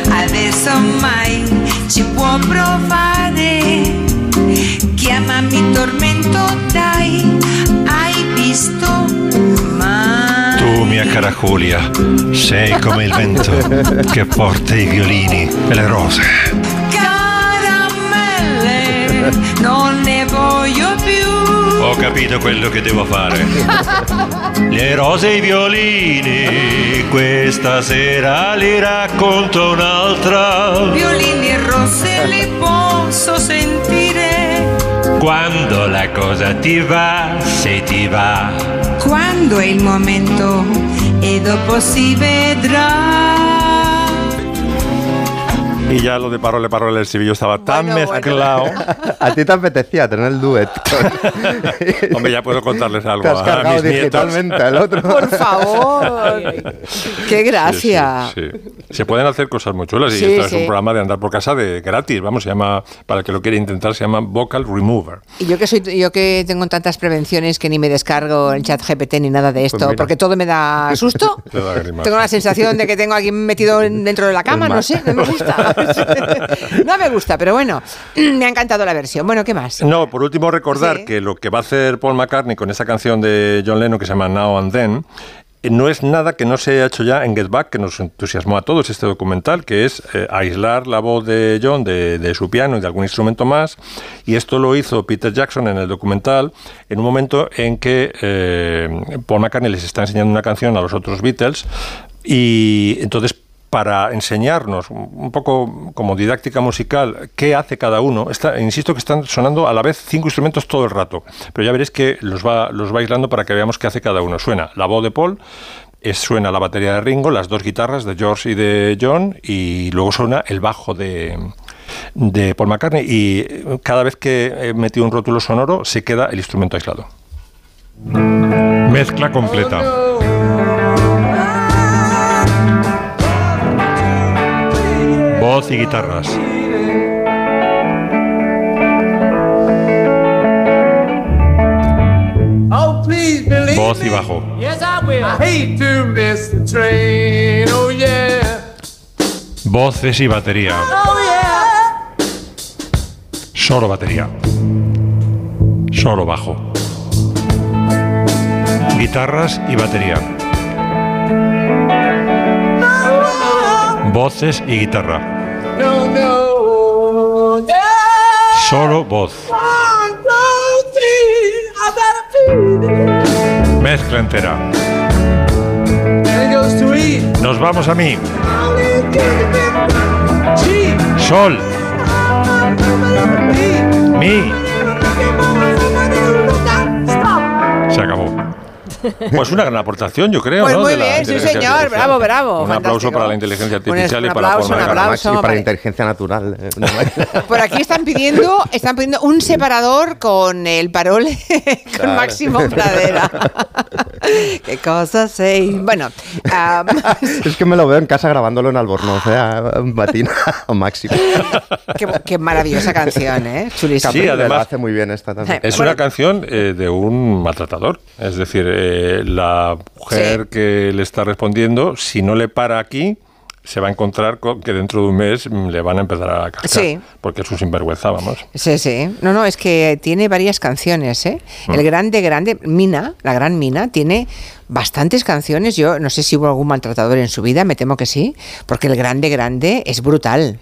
Adesso mai ci può provare. Chiamami tormento, dai. Hai visto mai? Tu, mia cara Julia, sei come il vento che porta i violini e le rose. Caramelle, più. Ho capito quello che devo fare. Le rose e i violini, questa sera li racconto un'altra. Violini e rose li posso sentire. Quando la cosa ti va, se ti va. Quando è il momento e dopo si vedrà. Y ya lo de Parole Parole del Sevilla estaba tan mezclado. A ti te apetecía tener el duet. [laughs] Hombre, ya puedo contarles algo Te has a cargado mis nietos. digitalmente al otro. [laughs] Por favor. Qué gracia. Sí, sí. Se pueden hacer cosas muy chulas y Sí, esto es un programa de andar por casa de gratis. Vamos, se llama, para el que lo quiera intentar, se llama Vocal Remover. Y yo que soy, yo que tengo tantas prevenciones que ni me descargo el chat GPT ni nada de esto, Pues mira. porque todo me da susto. [laughs] Te da grima. Tengo la sensación de que tengo a alguien metido en- dentro de la cama, no sé, no me gusta. [laughs] no me gusta, pero bueno, [clears throat] me ha encantado la versión. Bueno, ¿qué más? No, por último recordar que lo que va a hacer Paul McCartney con esa canción de John Lennon que se llama Now and Then eh, no es nada que no se haya hecho ya en Get Back, que nos entusiasmó a todos este documental, que es eh, aislar la voz de John de, de su piano y de algún instrumento más. Y esto lo hizo Peter Jackson en el documental en un momento en que eh, Paul McCartney les está enseñando una canción a los otros Beatles y entonces para enseñarnos un poco como didáctica musical qué hace cada uno. Insisto que están sonando a la vez cinco instrumentos todo el rato, pero ya veréis que los va, los va aislando para que veamos qué hace cada uno. Suena la voz de Paul, suena la batería de Ringo, las dos guitarras de George y de John, y luego suena el bajo de, de Paul McCartney. Y cada vez que he metido un rótulo sonoro, se queda el instrumento aislado. Mezcla completa. Voz y guitarras. Oh, please believe Voz y bajo. Yes, I will. I hate to miss the train. Oh. Voces y batería. Oh. Solo batería. Solo bajo. Guitarras y batería. Voces y guitarra. No, no. Solo voz. Mezcla entera. Nos vamos a mí. Sol. Mi. Se acabó. Pues una gran aportación, yo creo, Pues ¿no? muy de la bien, sí, señor. artificial. Bravo, bravo, Un aplauso para la inteligencia artificial Un y para la aplauso, forma un de ganar. aplauso. y para vale. inteligencia natural. eh, [laughs] Por aquí están pidiendo, están pidiendo un separador con el parole [laughs] con Claro. Máximo Pradera. [laughs] Qué cosas, sí. Bueno, ah, es que me lo veo en casa grabándolo en Albornoz, ¿eh? a Matina o máximo. qué, qué maravillosa canción, ¿eh? Chulísima. Sí, además- lo hace muy bien esta también. Es una canción eh, de un maltratador. Es decir, eh, la mujer que le está respondiendo, si no le para aquí, se va a encontrar con que dentro de un mes le van a empezar a cascar. Sí. Porque es un sinvergüenza, vamos. Sí, sí. No, no, es que tiene varias canciones, ¿eh? El Mm. grande, grande, Mina, la gran Mina, tiene bastantes canciones. Yo no sé si hubo algún maltratador en su vida, me temo que sí, porque el grande, grande es brutal.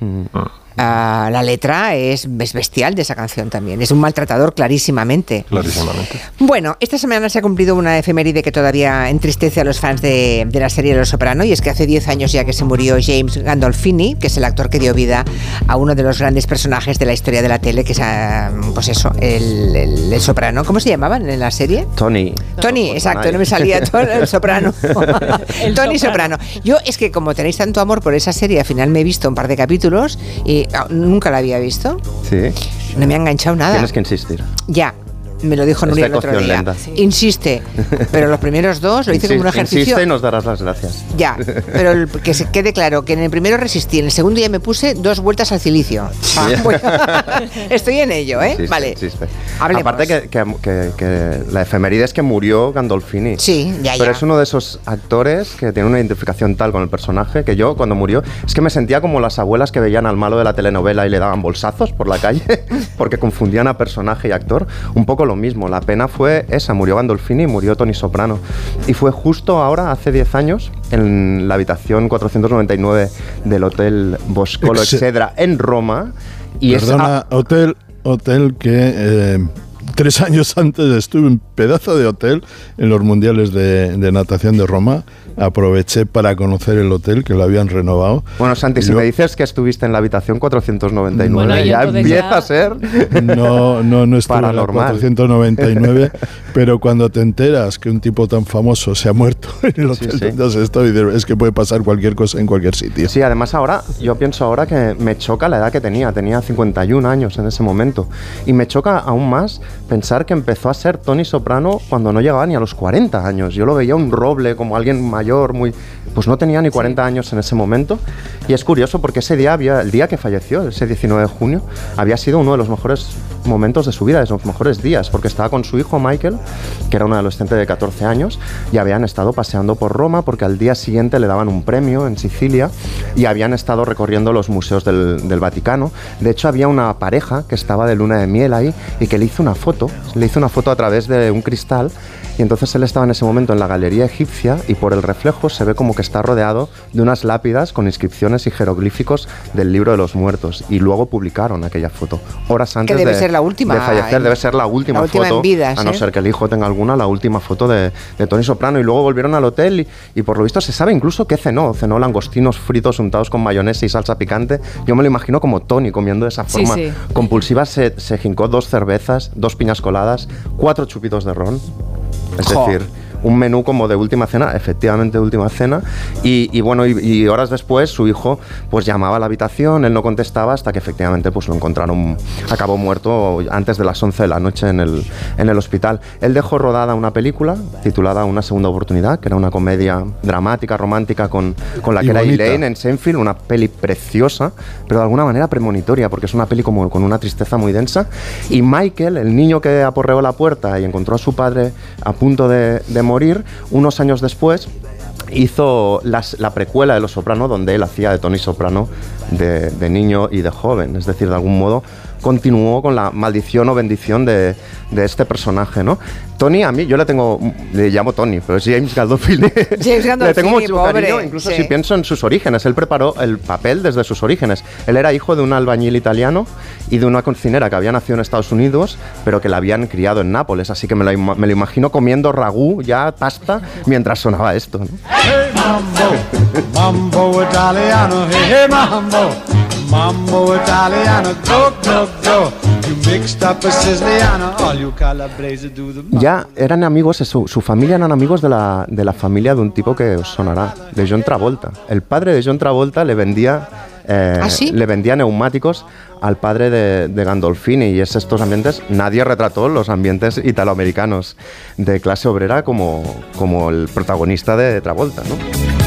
Ah, la letra es, es bestial de esa canción también. Es un maltratador clarísimamente. Clarísimamente. Bueno, esta semana se ha cumplido una efeméride que todavía entristece a los fans de, de la serie Los Soprano y es que hace 10 años ya que se murió James Gandolfini, que es el actor que dio vida a uno de los grandes personajes de la historia de la tele, que es, ah, pues eso, el, el- el Soprano. ¿Cómo se llamaban en la serie? Tony. Tony, exacto, no me salía Tony, [laughs] el soprano. [laughs] El Tony soprano. soprano. Yo es que como tenéis tanto amor por esa serie, al final me he visto un par de capítulos y ah, nunca la había visto. Sí. No me ha enganchado nada. Tienes que insistir. Ya, me lo dijo Nuria el otro día. lenta. Insiste, pero los primeros dos lo hice como un ejercicio. Insiste y nos darás las gracias. Ya, pero el- que se quede claro que en el primero resistí, en el segundo ya me puse dos vueltas al cilicio. Ah, bueno. [laughs] Estoy en ello, ¿eh? Insiste, vale. Aparte que, que- que- que la efeméride es que murió Gandolfini. Sí, ya, Pero ya. es uno de esos actores que tiene una identificación tal con el personaje que yo cuando murió es que me sentía como las abuelas que veían al malo de la telenovela y le daban bolsazos por la calle [laughs] porque confundían a personaje y actor. Un poco lo mismo. La pena fue esa. Murió Gandolfini y murió Tony Soprano. Y fue justo ahora, hace 10 años, en la habitación 499 del Hotel Boscolo Excedra en Roma. Y es Perdona, hotel, hotel que eh, tres [laughs] años antes estuve en pedazo de hotel en los mundiales de, de natación de Roma. Aproveché para conocer el hotel que lo habían renovado. Bueno, Santi, Y si lo- me dices que estuviste en la habitación 499, Bueno, ya entonces empieza ya- a ser No, no, no estuve en la Paranormal. 499, [laughs] pero cuando te enteras que un tipo tan famoso se ha muerto [laughs] en el hotel sí. donde estoy, es que puede pasar cualquier cosa en cualquier sitio. Sí, además ahora, yo pienso ahora que me choca la edad que tenía, tenía 51 años en ese momento. Y me choca aún más pensar que empezó a ser Tony Soprano cuando no llegaba ni a los 40 años. Yo lo veía un roble, como alguien mayor, muy... Pues no tenía ni 40 años en ese momento. Y es curioso porque ese día, había, el día que falleció, ese 19 de junio, había sido uno de los mejores momentos de su vida, de los mejores días, porque estaba con su hijo Michael, que era un adolescente de 14 años, y habían estado paseando por Roma porque al día siguiente le daban un premio en Sicilia y habían estado recorriendo los museos del, del Vaticano. De hecho, había una pareja que estaba de luna de miel ahí y que le hizo una foto, le hizo una foto a través de un cristal y entonces él estaba en ese momento en la galería egipcia y por el reflejo se ve como que está rodeado de unas lápidas con inscripciones y jeroglíficos del libro de los muertos. Y luego publicaron aquella foto. Horas antes debe de, ser la última de fallecer, en- debe ser la última, la última foto, en vidas, a no ¿eh? ser que el hijo tenga alguna, la última foto de, de Tony Soprano. Y luego volvieron al hotel y, y por lo visto se sabe incluso que cenó, cenó langostinos fritos untados con mayonesa y salsa picante, yo me lo imagino como Tony comiendo de esa Sí, forma sí. compulsiva, se, se jincó dos cervezas, dos piñas coladas, cuatro chupitos de ron, es Jo. decir, un menú como de última cena, efectivamente de última cena, y, y bueno, y, y horas después su hijo pues llamaba a la habitación, él no contestaba hasta que efectivamente pues lo encontraron, acabó muerto antes de las 11 de la noche en el, en el hospital. Él dejó rodada una película titulada Una segunda oportunidad, que era una comedia dramática, romántica con, con la que era. Elaine en Seinfeld, una peli preciosa, pero de alguna manera premonitoria, porque es una peli como con una tristeza muy densa. Y Michael, el niño que aporreó la puerta y encontró a su padre a punto de, de morir, unos años después hizo las- la precuela de Los Soprano, donde él hacía de Tony Soprano de, de niño y de joven. Es decir, de algún modo continuó con la maldición o bendición de, de este personaje, ¿no? Tony, a mí, yo le tengo, le llamo Tony, pero es James Gandolfini. [laughs] James le tengo Gandolfini, mucho pobre, cariño, incluso sí. si pienso en sus orígenes. Él preparó el papel desde sus orígenes. Él era hijo de un albañil italiano y de una cocinera que había nacido en Estados Unidos, pero que la habían criado en Nápoles. Así que me lo, me lo imagino comiendo ragú, ya pasta, mientras sonaba esto. ¿no? Hey mambo, mambo italiano, hey hey mambo, mambo italiano, go go go. You mixed up a all you Calabrese do the Ya eran amigos, su, su familia eran amigos de la, de la familia de un tipo que os sonará, de John Travolta. El padre de John Travolta le vendía, eh, ¿Ah, sí? le vendía neumáticos al padre de, de Gandolfini y es estos ambientes, nadie retrató los ambientes italoamericanos de clase obrera como, como el protagonista de Travolta. ¿no?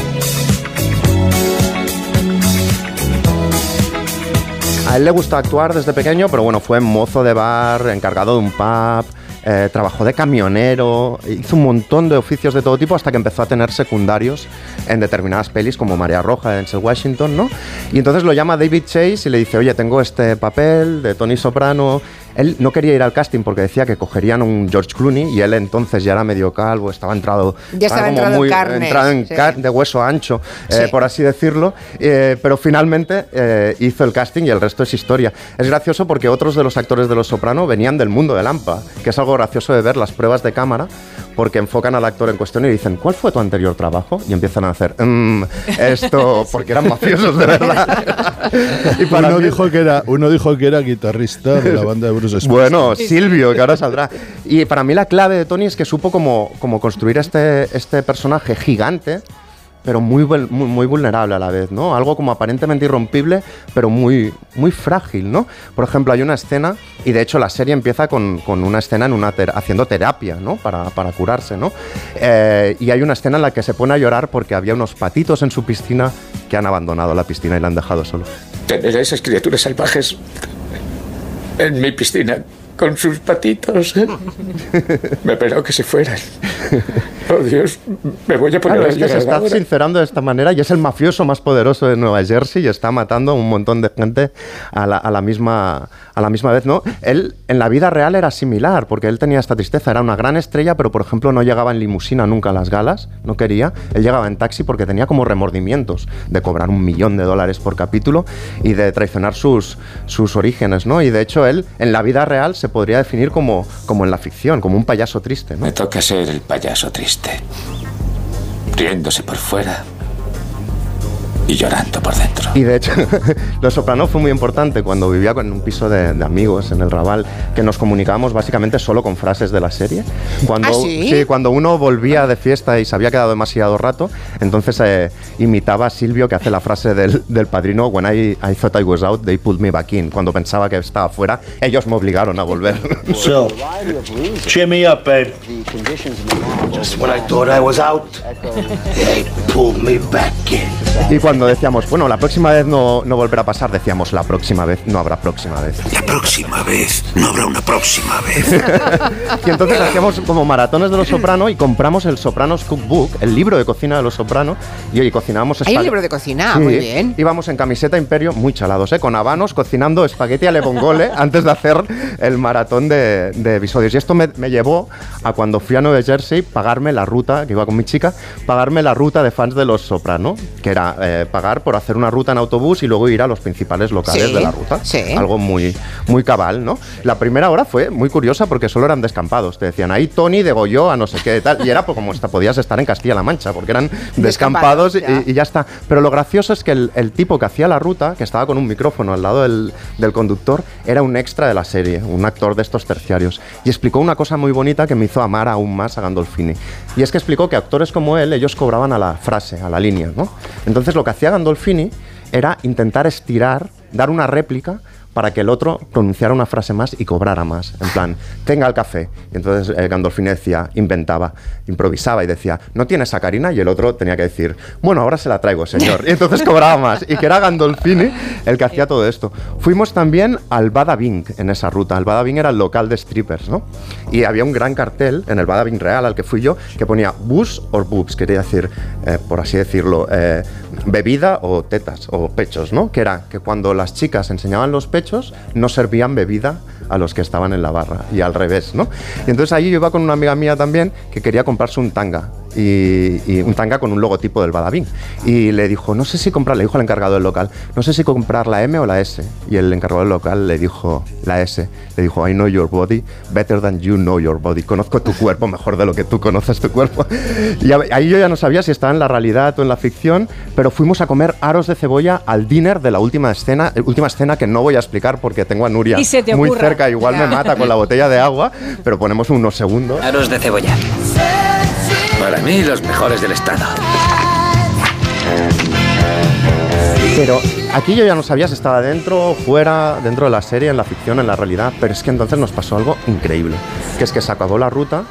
A él le gusta actuar desde pequeño, pero bueno, fue mozo de bar, encargado de un pub, eh, trabajó de camionero, hizo un montón de oficios de todo tipo hasta que empezó a tener secundarios en determinadas pelis como María Roja de Denzel Washington, ¿no? Y entonces lo llama David Chase y le dice, oye, tengo este papel de Tony Soprano. Él no quería ir al casting porque decía que cogerían un George Clooney y él entonces ya era medio calvo, estaba entrado, Ya estaba entrado en muy carnes, entrado en sí. car- de hueso ancho, eh, por así decirlo, eh, pero finalmente eh, hizo el casting y el resto es historia. Es gracioso porque otros de los actores de Los Soprano venían del mundo de Lampa, que es algo gracioso de ver las pruebas de cámara, porque enfocan al actor en cuestión y dicen, ¿cuál fue tu anterior trabajo? Y empiezan a hacer, "Mm, esto, [laughs] porque eran mafiosos de verdad. [laughs] y para uno, mí- dijo que era, uno dijo que era guitarrista de la banda de Bruce Springsteen. bueno, Silvio, que ahora saldrá. Y para mí la clave de Tony es que supo como, como construir este, este personaje gigante, pero muy, muy, vulnerable a la vez, ¿no? Algo como aparentemente irrompible, pero muy, muy frágil, ¿no? Por ejemplo, hay una escena, y de hecho la serie empieza con, con una escena en una ter- haciendo terapia, ¿no? Para, para curarse, ¿no? Eh, y hay una escena en la que se pone a llorar porque había unos patitos en su piscina que han abandonado la piscina y la han dejado solo. Tener esas criaturas salvajes en mi piscina con sus patitos. Me peló que se fueran. [laughs] Oh Dios, me voy a poner Claro, a es que se está ahora. sincerando de esta manera y es el mafioso más poderoso de Nueva Jersey y está matando a un montón de gente a la, a la misma, a la misma vez, ¿no? Él en la vida real era similar porque él tenía esta tristeza, era una gran estrella, pero por ejemplo no llegaba en limusina nunca a las galas, no quería. Él llegaba en taxi porque tenía como remordimientos de cobrar un millón de dólares por capítulo y de traicionar sus, sus orígenes, ¿no? Y de hecho él en la vida real se podría definir como, como en la ficción, como un payaso triste. Me toca ser el payaso triste. Riéndose por fuera y llorando por dentro. Y de hecho, [laughs] Los Soprano fue muy importante cuando vivía con un piso de, de amigos en el Raval, que nos comunicábamos básicamente solo con frases de la serie. Cuando, ¿Ah, sí? cuando uno volvía de fiesta y se había quedado demasiado rato, entonces eh, imitaba a Silvio que hace la frase del, del padrino, When I, I thought I was out, they pulled me back in. Cuando pensaba que estaba fuera, ellos me obligaron a volver. [laughs] So, cheer me up, babe. Just when I thought I was out, they pulled me back in. y cuando decíamos, bueno, la próxima vez no, no volverá a pasar, decíamos, la próxima vez no habrá próxima vez. La próxima vez no habrá una próxima vez. [laughs] Y entonces hacíamos como maratones de Los Soprano y compramos el Sopranos Cookbook, el libro de cocina de Los Soprano, y hoy cocinábamos Hay un libro de cocina, Sí, muy bien. Íbamos en camiseta imperio, muy chalados, ¿eh? con habanos, cocinando espagueti alle vongole [laughs] antes de hacer el maratón de, de episodios. Y esto me, me llevó a cuando fui a Nueva Jersey pagarme la ruta, que iba con mi chica, pagarme la ruta de fans de Los Soprano, que era eh, eh, pagar por hacer una ruta en autobús y luego ir a los principales locales Sí, de la ruta. sí. Algo muy, muy cabal, ¿no? La primera hora fue muy curiosa porque solo eran descampados. Te decían, ahí Tony degolló a no sé qué tal. Y era como hasta podías estar en Castilla-La Mancha, porque eran descampados, Descampados, y- ya. y, ya está. Pero lo gracioso es que el, el tipo que hacía la ruta, que estaba con un micrófono al lado del, del conductor, era un extra de la serie, un actor de estos terciarios. Y explicó una cosa muy bonita que me hizo amar aún más a Gandolfini. Y es que explicó que actores como él, ellos cobraban a la frase, a la línea, ¿no? Entonces lo que hacía Gandolfini era intentar estirar, dar una réplica para que el otro pronunciara una frase más y cobrara más. En plan, tenga el café. Y entonces eh, Gandolfini decía, inventaba, improvisaba y decía, ¿no tiene sacarina? Y el otro tenía que decir, bueno, ahora se la traigo, señor. Y entonces cobraba más. Y que era Gandolfini el que hacía todo esto. Fuimos también al Badabing en esa ruta. El Badabing era el local de strippers, ¿no? Y había un gran cartel en el Badabing Real al que fui yo que ponía bus or boobs, quería decir, eh, por así decirlo, eh, bebida o tetas o pechos, ¿no? Que era que cuando las chicas enseñaban los pechos no servían bebida a los que estaban en la barra y al revés, ¿no? Y entonces allí yo iba con una amiga mía también que quería comprarse un tanga y, un tanga con un logotipo del Badabing. Y le dijo, no sé si comprar, le dijo al encargado del local, no sé si comprar la M o la S y el encargado del local le dijo la S, le dijo, I know your body better than you know your body, conozco tu cuerpo mejor de lo que tú conoces tu cuerpo [laughs] y ahí yo ya no sabía si estaba en la realidad o en la ficción, pero fuimos a comer aros de cebolla al dinner de la última escena, eh, última escena que no voy a explicar porque tengo a Nuria muy cerca, igual me mata con la botella de agua, pero ponemos unos segundos. Aros de cebolla. Para mí, los mejores del estado. Pero aquí yo ya no sabía si estaba dentro o fuera, dentro de la serie, en la ficción, en la realidad, pero es que entonces nos pasó algo increíble, que es que se acabó la ruta,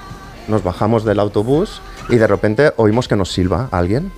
nos bajamos del autobús y de repente oímos que nos silba alguien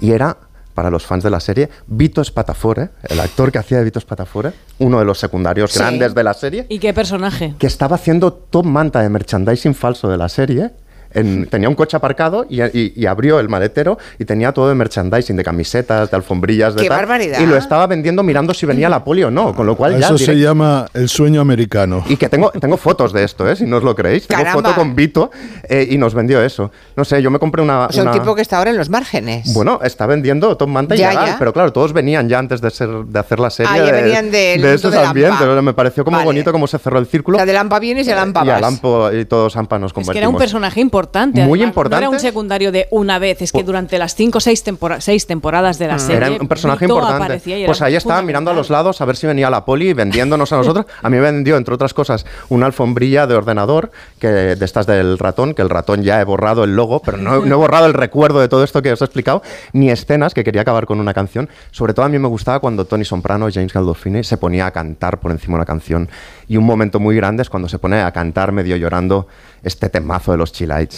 y era para los fans de la serie, Vito Spatafore, el actor que hacía de Vito Spatafore, uno de los secundarios Sí. grandes de la serie, ¿Y qué personaje? que estaba haciendo top manta de merchandising falso de la serie. En- tenía un coche aparcado y, y- y abrió el maletero y tenía todo de merchandising, de camisetas, de alfombrillas, de ¡Qué tal, barbaridad! Y lo estaba vendiendo mirando si venía la poli o no, con lo cual ya... Eso se llama el sueño americano. y que tengo, tengo fotos de esto, ¿eh? si no os lo creéis. Tengo Caramba. foto con Vito eh, y nos vendió eso. No sé, yo me compré una... O sea, un una- tipo que está ahora en los márgenes. Bueno, está vendiendo Tom Manta Ya, ilegal, ya. pero claro, todos venían ya antes de, ser, de hacer la serie. Ah, ya de, venían de esos de Lampa. ambientes. pero Me pareció como Vale. bonito cómo se cerró el círculo. O sea, de Lampa vienes y de Lampa y a vas. Lampo y todos Ampa nos Es que convertimos. era un personaje importante. Muy además. No era importante. un secundario de una vez. Es que durante las cinco o seis, tempora- seis temporadas de la serie. Era un personaje importante. y Pues ahí estaba mirando a los lados a ver si venía la poli vendiéndonos a nosotros. A mí me vendió, entre otras cosas, una alfombrilla de ordenador que de estas del ratón, que el ratón ya he borrado el logo, pero no, no he borrado el recuerdo de todo esto que os he explicado, ni escenas, que quería acabar con una canción. Sobre todo a mí me gustaba cuando Tony Soprano, James Gandolfini, se ponía a cantar por encima de una canción. Y un momento muy grande es cuando se pone a cantar medio llorando este temazo de los Chilites.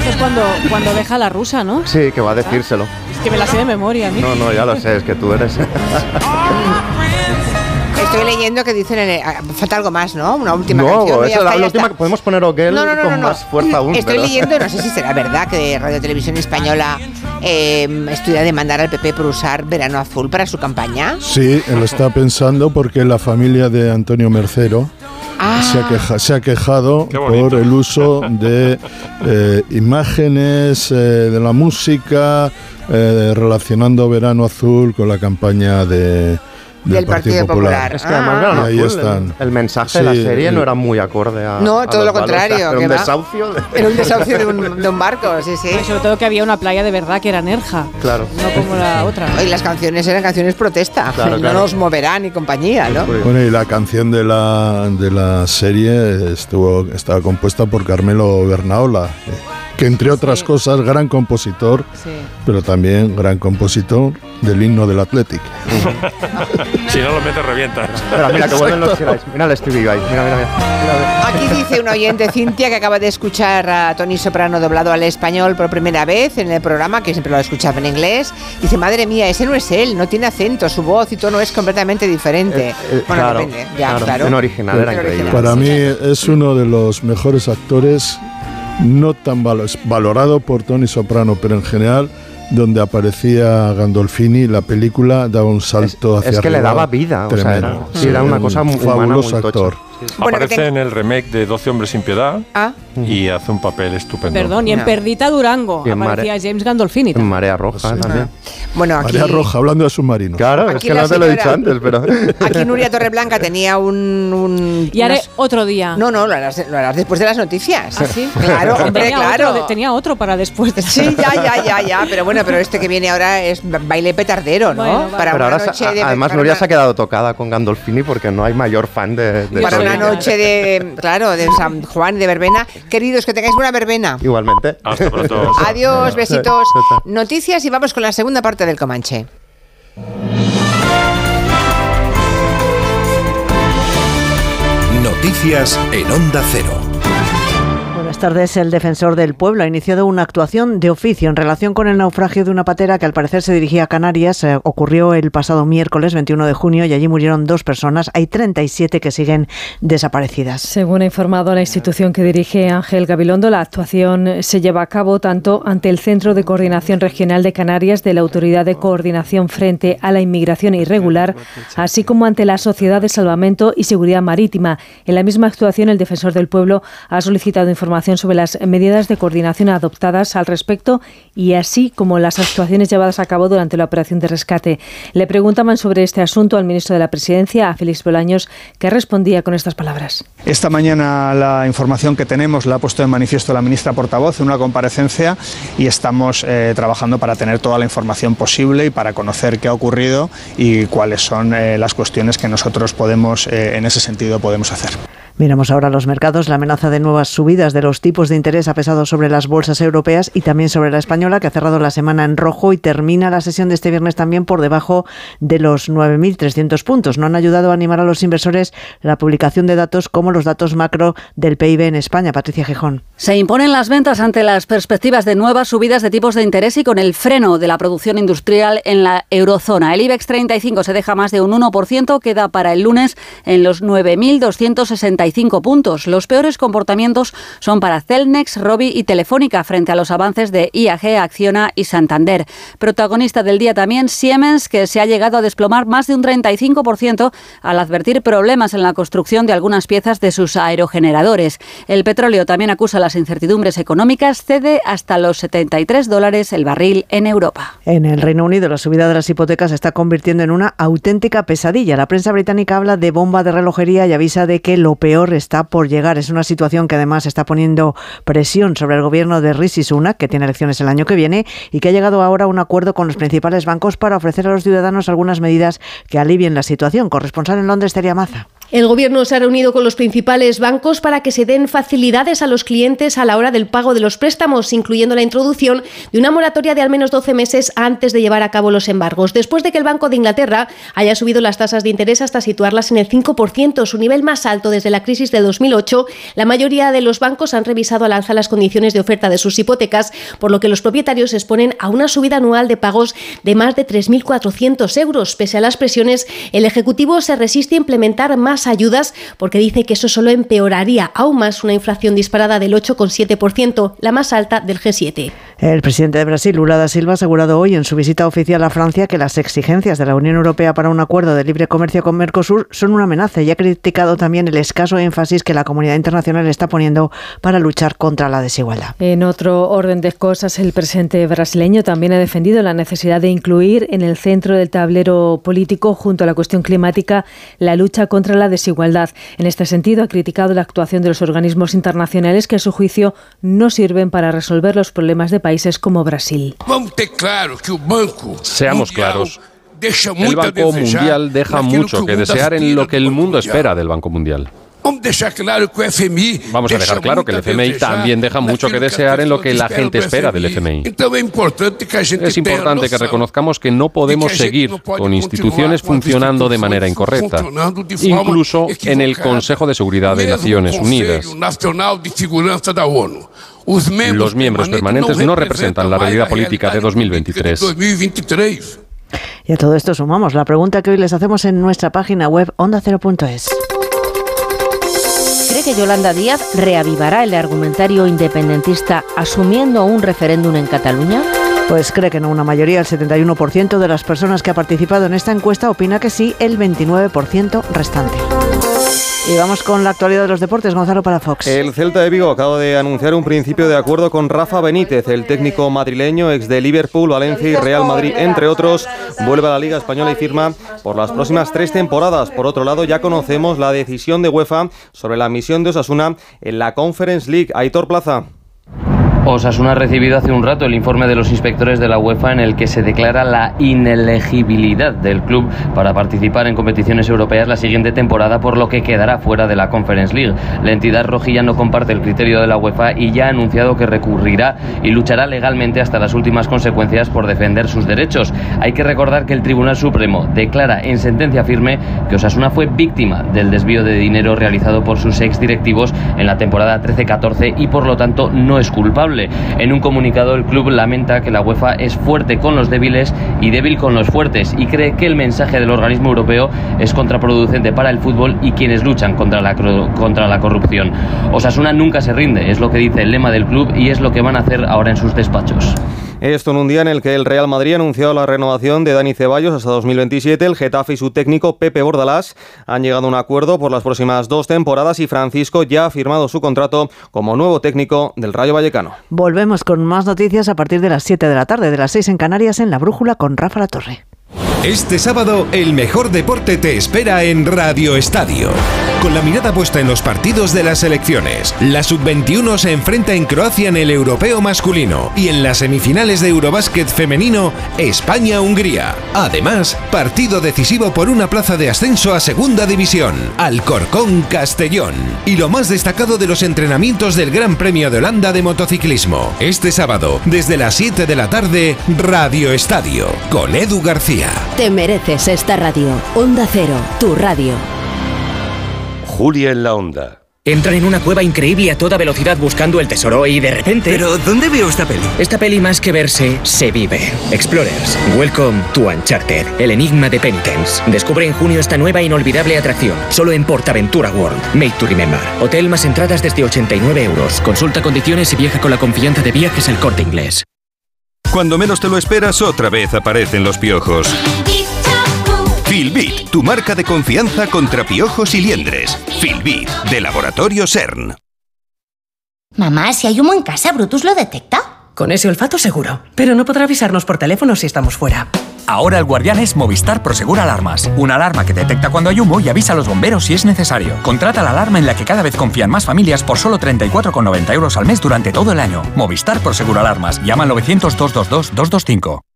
Eso es cuando, cuando deja la rusa, ¿no? Sí, que va a decírselo. Es que me la sé de memoria a mí. No, no, ya lo sé, es que tú eres... [laughs] Estoy leyendo que dicen. en el- ah, falta algo más, ¿no? Una última no, canción. esa la, la última que podemos poner Oguel No, no, no, con no, no. más fuerza aún. Estoy pero- leyendo, no sé si será verdad, que Radio Televisión Española eh, estudia demandar al PP por usar Verano Azul para su campaña. Sí, él está pensando porque la familia de Antonio Mercero Ah. se, ha queja- se ha quejado por el uso de [laughs] eh, imágenes eh, de la música eh, relacionando Verano Azul con la campaña de, del, Del Partido Popular. Es que además, Ah. Y ahí están. El, el mensaje de la Sí, serie no era muy acorde a. No, a todo los lo contrario, Era un desahucio. de- Era un desahucio de un, [laughs] de un barco, sí, sí. Y sobre todo que había una playa de verdad que era Nerja. Claro. No como la otra. Y las canciones eran canciones protesta. Claro, no claro. nos moverán y compañía, ¿no? Bueno, y la canción de la, de la serie estuvo, estaba compuesta por Carmelo Bernaola, eh, que entre otras cosas, gran compositor, Sí. pero también gran compositor del himno del Athletic. [laughs] Si no lo metes, revientas. Espera, mira, que vuelven los. Mira el estribillo ahí. Mira, mira, mira. Mira, mira. Aquí dice un oyente, Cintia, que acaba de escuchar a Tony Soprano doblado al español por primera vez en el programa, que siempre lo escuchaba en inglés. Dice, madre mía, ese no es él, no tiene acento, su voz y tono es completamente diferente. Eh, eh, bueno, claro, depende, ya, claro. claro. En original era En increíble. Para mí es uno de los mejores actores, no tan valo- valorado por Tony Soprano, pero en general donde aparecía Gandolfini, la película daba un salto hacia es que le daba vida, o sea, era- sí, era una cosa humana fabuloso muy tocha. Bueno, que Aparece te- en el remake de 12 hombres sin piedad Ah. y hace un papel estupendo. Perdón, y en No. Perdita Durango Y en aparecía Mare- James Gandolfini. En Marea Roja también. Bueno, aquí, María Roja, hablando de submarinos. Claro, es Aquí que la no te lo he dicho antes, pero... [laughs] aquí Nuria Torreblanca tenía un... un- Y haré unas- otro día. No, no, lo harás, lo harás después de las noticias. ¿Ah, sí? [laughs] Claro, hombre, tenía claro. Otro, de- tenía otro para después. Sí, ya, ya, ya, ya. Pero bueno, pero este que viene ahora es baile petardero, ¿no? Bueno. Para Pero una ahora, noche se- de. además, para Nuria se ha quedado tocada con Gandolfini porque no hay mayor fan de, de Para. Una noche de, claro, de San Juan, de verbena. Queridos, que tengáis buena verbena. Igualmente. Hasta pronto. Adiós, besitos. Noticias y vamos con la segunda parte del Comanche. Noticias en Onda Cero. Buenas tardes. El defensor del pueblo ha iniciado una actuación de oficio en relación con el naufragio de una patera que al parecer se dirigía a Canarias. Eh, ocurrió el pasado miércoles 21 de junio y allí murieron dos personas. Hay 37 que siguen desaparecidas. Según ha informado la institución que dirige Ángel Gabilondo, la actuación se lleva a cabo tanto ante el Centro de Coordinación Regional de Canarias de la Autoridad de Coordinación frente a la Inmigración Irregular, así como ante la Sociedad de Salvamento y Seguridad Marítima. En la misma actuación, el defensor del pueblo ha solicitado información sobre las medidas de coordinación adoptadas al respecto y así como las actuaciones llevadas a cabo durante la operación de rescate. Le preguntaban sobre este asunto al ministro de la Presidencia, a Félix Bolaños, que respondía con estas palabras. Esta mañana la información que tenemos la ha puesto en manifiesto la ministra portavoz en una comparecencia y estamos eh, trabajando para tener toda la información posible y para conocer qué ha ocurrido y cuáles son eh, las cuestiones que nosotros podemos, eh, en ese sentido, podemos hacer. Miramos ahora los mercados. La amenaza de nuevas subidas de los tipos de interés ha pesado sobre las bolsas europeas y también sobre la española, que ha cerrado la semana en rojo y termina la sesión de este viernes también por debajo de los 9.300 puntos. No han ayudado a animar a los inversores la publicación de datos como los datos macro del PIB en España. Patricia Gijón. Se imponen las ventas ante las perspectivas de nuevas subidas de tipos de interés y con el freno de la producción industrial en la eurozona. El IBEX 35 se deja más de un 1%, queda para el lunes en los 9.265 puntos. Los peores comportamientos son para Celnex, Robi y Telefónica frente a los avances de IAG, Acciona y Santander. Protagonista del día también Siemens, que se ha llegado a desplomar más de un 35% al advertir problemas en la construcción de algunas piezas de sus aerogeneradores. El petróleo también acusa las incertidumbres económicas, cede hasta los 73 dólares el barril en Europa. En el Reino Unido, la subida de las hipotecas se está convirtiendo en una auténtica pesadilla. La prensa británica habla de bomba de relojería y avisa de que lo peor está por llegar. Es una situación que además está poniendo presión sobre el gobierno de Rishi Sunak, que tiene elecciones el año que viene y que ha llegado ahora a un acuerdo con los principales bancos para ofrecer a los ciudadanos algunas medidas que alivien la situación. Corresponsal en Londres, Teria Maza. El Gobierno se ha reunido con los principales bancos para que se den facilidades a los clientes a la hora del pago de los préstamos, incluyendo la introducción de una moratoria de al menos 12 meses antes de llevar a cabo los embargos. Después de que el Banco de Inglaterra haya subido las tasas de interés hasta situarlas en el 5%, su nivel más alto desde la crisis de 2008, la mayoría de los bancos han revisado al alza las condiciones de oferta de sus hipotecas, por lo que los propietarios se exponen a una subida anual de pagos de más de 3.400 euros. Pese a las presiones, el Ejecutivo se resiste a implementar más ayudas porque dice que eso solo empeoraría aún más una inflación disparada del 8,7%, la más alta del G7. El presidente de Brasil, Lula da Silva, ha asegurado hoy en su visita oficial a Francia que las exigencias de la Unión Europea para un acuerdo de libre comercio con Mercosur son una amenaza y ha criticado también el escaso énfasis que la comunidad internacional está poniendo para luchar contra la desigualdad. En otro orden de cosas, el presidente brasileño también ha defendido la necesidad de incluir en el centro del tablero político, junto a la cuestión climática, la lucha contra la desigualdad. En este sentido, ha criticado la actuación de los organismos internacionales que, a su juicio, no sirven para resolver los problemas de países como Brasil. Seamos claros. El Banco Mundial deja mucho que desear en lo que el mundo espera del Banco Mundial. Vamos deixar claro que o FMI Vamos a dejar claro que el FMI también deja mucho que desear en lo que la gente espera del FMI. Es importante que reconozcamos que no podemos seguir con instituciones funcionando de manera incorrecta, incluso en el. Consejo de Seguridad de Naciones Unidas. Los miembros permanentes no representan la realidad política de 2023. 2023. Y a todo esto sumamos la pregunta que hoy les hacemos en nuestra página web ondacero.es. ¿Cree que Yolanda Díaz reavivará el argumentario independentista asumiendo un referéndum en Cataluña? Pues cree que no una mayoría, el 71% de las personas que ha participado en esta encuesta opina que sí, el 29% restante. Y vamos con la actualidad de los deportes, Gonzalo Palafox. El Celta de Vigo acaba de anunciar un principio de acuerdo con Rafa Benítez, el técnico madrileño, ex de Liverpool, Valencia y Real Madrid, entre otros, vuelve a la Liga Española y firma por las próximas tres temporadas. Por otro lado, ya conocemos la decisión de UEFA sobre la misión de Osasuna en la Conference League. Aitor Plaza. Osasuna ha recibido hace un rato el informe de los inspectores de la UEFA en el que se declara la inelegibilidad del club para participar en competiciones europeas la siguiente temporada, por lo que quedará fuera de la Conference League. La entidad rojilla no comparte el criterio de la UEFA y ya ha anunciado que recurrirá y luchará legalmente hasta las últimas consecuencias por defender sus derechos. Hay que recordar que el Tribunal Supremo declara en sentencia firme que Osasuna fue víctima del desvío de dinero realizado por sus ex directivos en la temporada 13-14 y por lo tanto no es culpable. En un comunicado, el club lamenta que la UEFA es fuerte con los débiles y débil con los fuertes y cree que el mensaje del organismo europeo es contraproducente para el fútbol y quienes luchan contra la, contra la corrupción. Osasuna nunca se rinde, es lo que dice el lema del club y es lo que van a hacer ahora en sus despachos. Esto en un día en el que el Real Madrid ha anunciado la renovación de Dani Ceballos hasta 2027. El Getafe y su técnico Pepe Bordalás han llegado a un acuerdo por las próximas dos temporadas y Francisco ya ha firmado su contrato como nuevo técnico del Rayo Vallecano. Volvemos con más noticias a partir de las 7 de la tarde, de las 6 en Canarias, en La Brújula con Rafa La Torre. Este sábado, el mejor deporte te espera en Radio Estadio. Con la mirada puesta en los partidos de las selecciones, la sub-21 se enfrenta en Croacia en el europeo masculino y en las semifinales de Eurobásquet femenino, España-Hungría. Además, partido decisivo por una plaza de ascenso a Segunda División, Alcorcón Castellón. Y lo más destacado de los entrenamientos del Gran Premio de Holanda de motociclismo. Este sábado, desde las 7 de la tarde, Radio Estadio, con Edu García. Te mereces esta radio. Onda Cero, tu radio. Julia en la onda. Entran en una cueva increíble a toda velocidad buscando el tesoro y de repente... ¿Pero dónde veo esta peli? Esta peli más que verse, se vive. Explorers, welcome to Uncharted, el enigma de Penitence. Descubre en junio esta nueva e inolvidable atracción, solo en Portaventura World. Made to remember. Hotel más entradas desde 89 euros. Consulta condiciones y viaja con la confianza de viajes el corte inglés. Cuando menos te lo esperas, otra vez aparecen los piojos. Filbit, tu marca de confianza contra piojos y liendres. Filbit, de Laboratorio CERN. Mamá, si hay humo en casa, ¿Brutus lo detecta? Con ese olfato seguro. Pero no podrá avisarnos por teléfono si estamos fuera. Ahora el guardián es Movistar Prosegur Alarmas. Una alarma que detecta cuando hay humo y avisa a los bomberos si es necesario. Contrata la alarma en la que cada vez confían más familias por solo 34,90 euros al mes durante todo el año. Movistar Prosegur Alarmas. Llama al 900-222-225.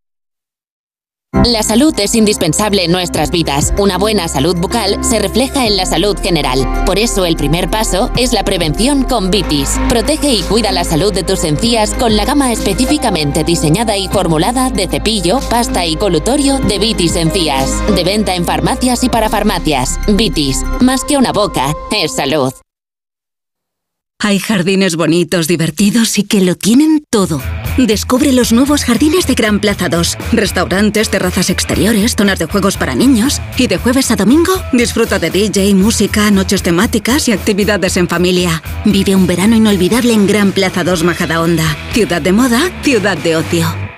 La salud es indispensable en nuestras vidas. Una buena salud bucal se refleja en la salud general. Por eso el primer paso es la prevención con Vitis. Protege y cuida la salud de tus encías con la gama específicamente diseñada y formulada de cepillo, pasta y colutorio de Vitis Encías. De venta en farmacias y para farmacias. Vitis, más que una boca, es salud. Hay jardines bonitos, divertidos y que lo tienen todo. Descubre los nuevos jardines de Gran Plaza 2. Restaurantes, terrazas exteriores, zonas de juegos para niños. Y de jueves a domingo, disfruta de DJ, música, noches temáticas y actividades en familia. Vive un verano inolvidable en Gran Plaza 2 Majadahonda. Ciudad de moda, ciudad de ocio.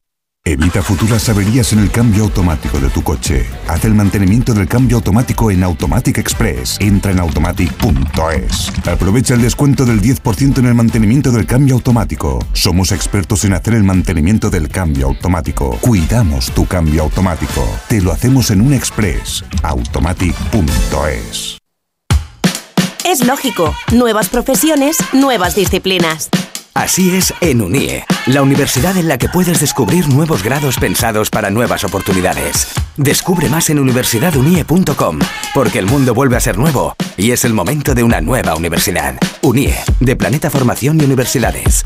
Evita futuras averías en el cambio automático de tu coche. Haz el mantenimiento del cambio automático en Automatic Express. Entra en automatic.es. Aprovecha el descuento del 10% en el mantenimiento del cambio automático. Somos expertos en hacer el mantenimiento del cambio automático. Cuidamos tu cambio automático. Te lo hacemos en un Express. Automatic.es. Es lógico. Nuevas profesiones, nuevas disciplinas. Así es en UNIE, la universidad en la que puedes descubrir nuevos grados pensados para nuevas oportunidades. Descubre más en universidadunie.com, porque el mundo vuelve a ser nuevo y es el momento de una nueva universidad. UNIE, de Planeta Formación y Universidades.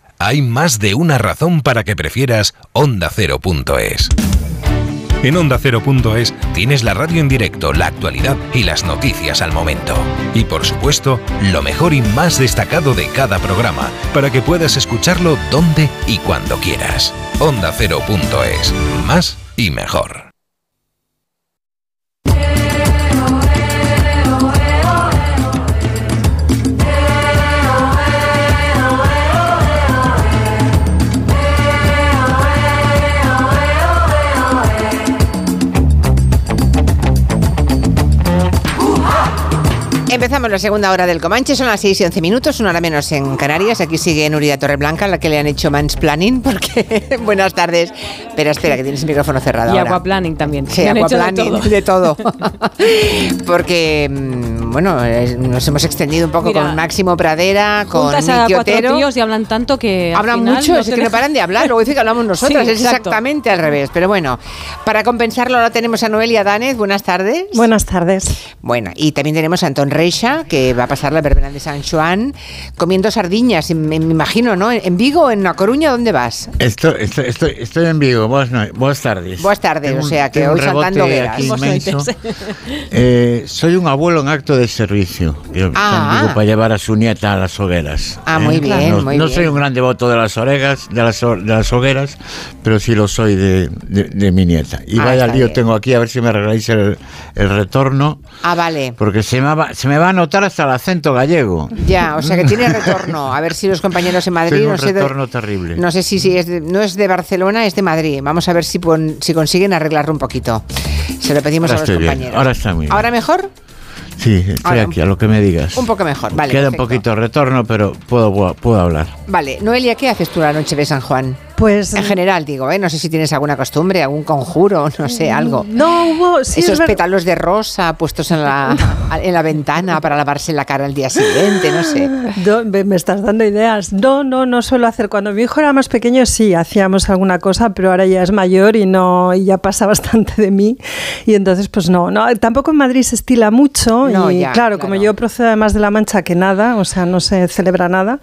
Hay más de una razón para que prefieras Onda Cero.es. En Onda Cero.es tienes la radio en directo, la actualidad y las noticias al momento. Y por supuesto, lo mejor y más destacado de cada programa, para que puedas escucharlo donde y cuando quieras. Onda Cero.es. Más y mejor. Empezamos la segunda hora del Comanche, son las 6 y 11 minutos, una hora menos en Canarias. Aquí sigue Nuria Torreblanca, la que le han hecho mansplaining, porque [laughs] buenas tardes. Pero espera, que tienes el micrófono cerrado. Y ahora. aquaplanning también. Sí, hecho de aquaplanning, de todo. [laughs] porque, mm, bueno, eh, nos hemos extendido un poco Mira, con Máximo Pradera, con Miki Otero. tíos y hablan tanto que. Hablan final mucho, no es que no paran de hablar. Luego dice que hablamos nosotras, [laughs] Sí, es exacto. exactamente al revés. Pero bueno, para compensarlo, ahora tenemos a Noelia Danez. Buenas tardes. Buenas tardes. Bueno, y también tenemos a Antón Reixa, que va a pasar la verbena de San Juan comiendo sardiñas, y me, me imagino, ¿no? ¿En Vigo, en La Coruña, dónde vas? Estoy, estoy, estoy, estoy en Vigo, buenas, no- buenas tardes. Buenas tardes, Tengo o sea que hoy saltando hogueras. Eh, soy un abuelo en acto de servicio. Yo está en Ah. Para llevar a su nieta a las hogueras. Ah, muy bien, no, muy no bien. soy un gran devoto de las oregas, de las, de las hogueras, pero sí lo soy de, de- de mi nieta. Y Ah, vaya lío bien. tengo aquí, a ver si me arregláis el, el retorno, Ah, vale. porque se me, va, se me va a notar hasta el acento gallego. Ya, o sea que tiene [laughs] retorno. A ver si los compañeros en Madrid, Tengo un no sé, de- retorno terrible. no sé si, si es de- no es de Barcelona, es de Madrid. Vamos a ver si, pon- si consiguen arreglarlo un poquito. Se lo pedimos Ahora a los estoy bien, compañeros. ahora está muy bien. ¿Ahora mejor? Sí, estoy Ahora, aquí, a lo que me digas. Un poco mejor, vale. Queda un poquito de retorno, pero puedo, puedo hablar. Vale, Noelia, ¿qué haces tú la noche de San Juan? Pues En general, digo, ¿eh? No sé si tienes alguna costumbre, algún conjuro, no sé, algo. No hubo. Sí, es Esos ver- pétalos de rosa puestos en la, [laughs] en la ventana para lavarse la cara al día siguiente, no sé. Do- me, estás dando ideas. No, no, no suelo hacer. Cuando mi hijo era más pequeño sí hacíamos alguna cosa, pero ahora ya es mayor y no y ya pasa [laughs] bastante de mí y entonces pues no, no. Tampoco en Madrid se estila mucho No, y ya, claro, como claro. yo procedo además de la Mancha que nada, o sea, no se celebra nada,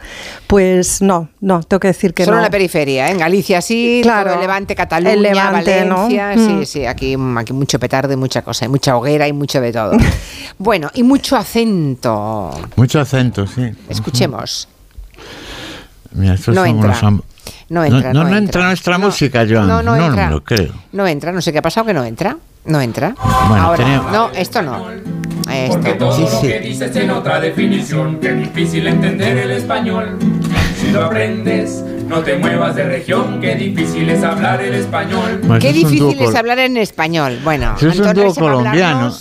pues no, no, tengo que decir que Solo no. en la periferia, ¿eh? En Galicia sí, Claro. todo el Levante, Cataluña, El Levante, ¿no? Valencia, Mm. sí, sí, aquí, aquí mucho petardo y mucha cosa, y mucha hoguera y mucho de todo. [laughs] bueno, y mucho acento. Mucho acento, sí. Escuchemos. Mira, estos No son entra. unos No entra, no, no no entra. nuestra No, música, Joan. no, no No, entra. me lo creo. No entra, no sé qué ha pasado que no entra. No entra. Bueno, Ahora, tenía- no, esto no. Porque Esto. todo Sí, lo sí. que dices tiene otra definición. Qué difícil entender el español. Si lo aprendes, no te muevas de región. Qué difícil es hablar el español. Qué difícil es hablar en español. Bueno, eso es un dúo colombiano.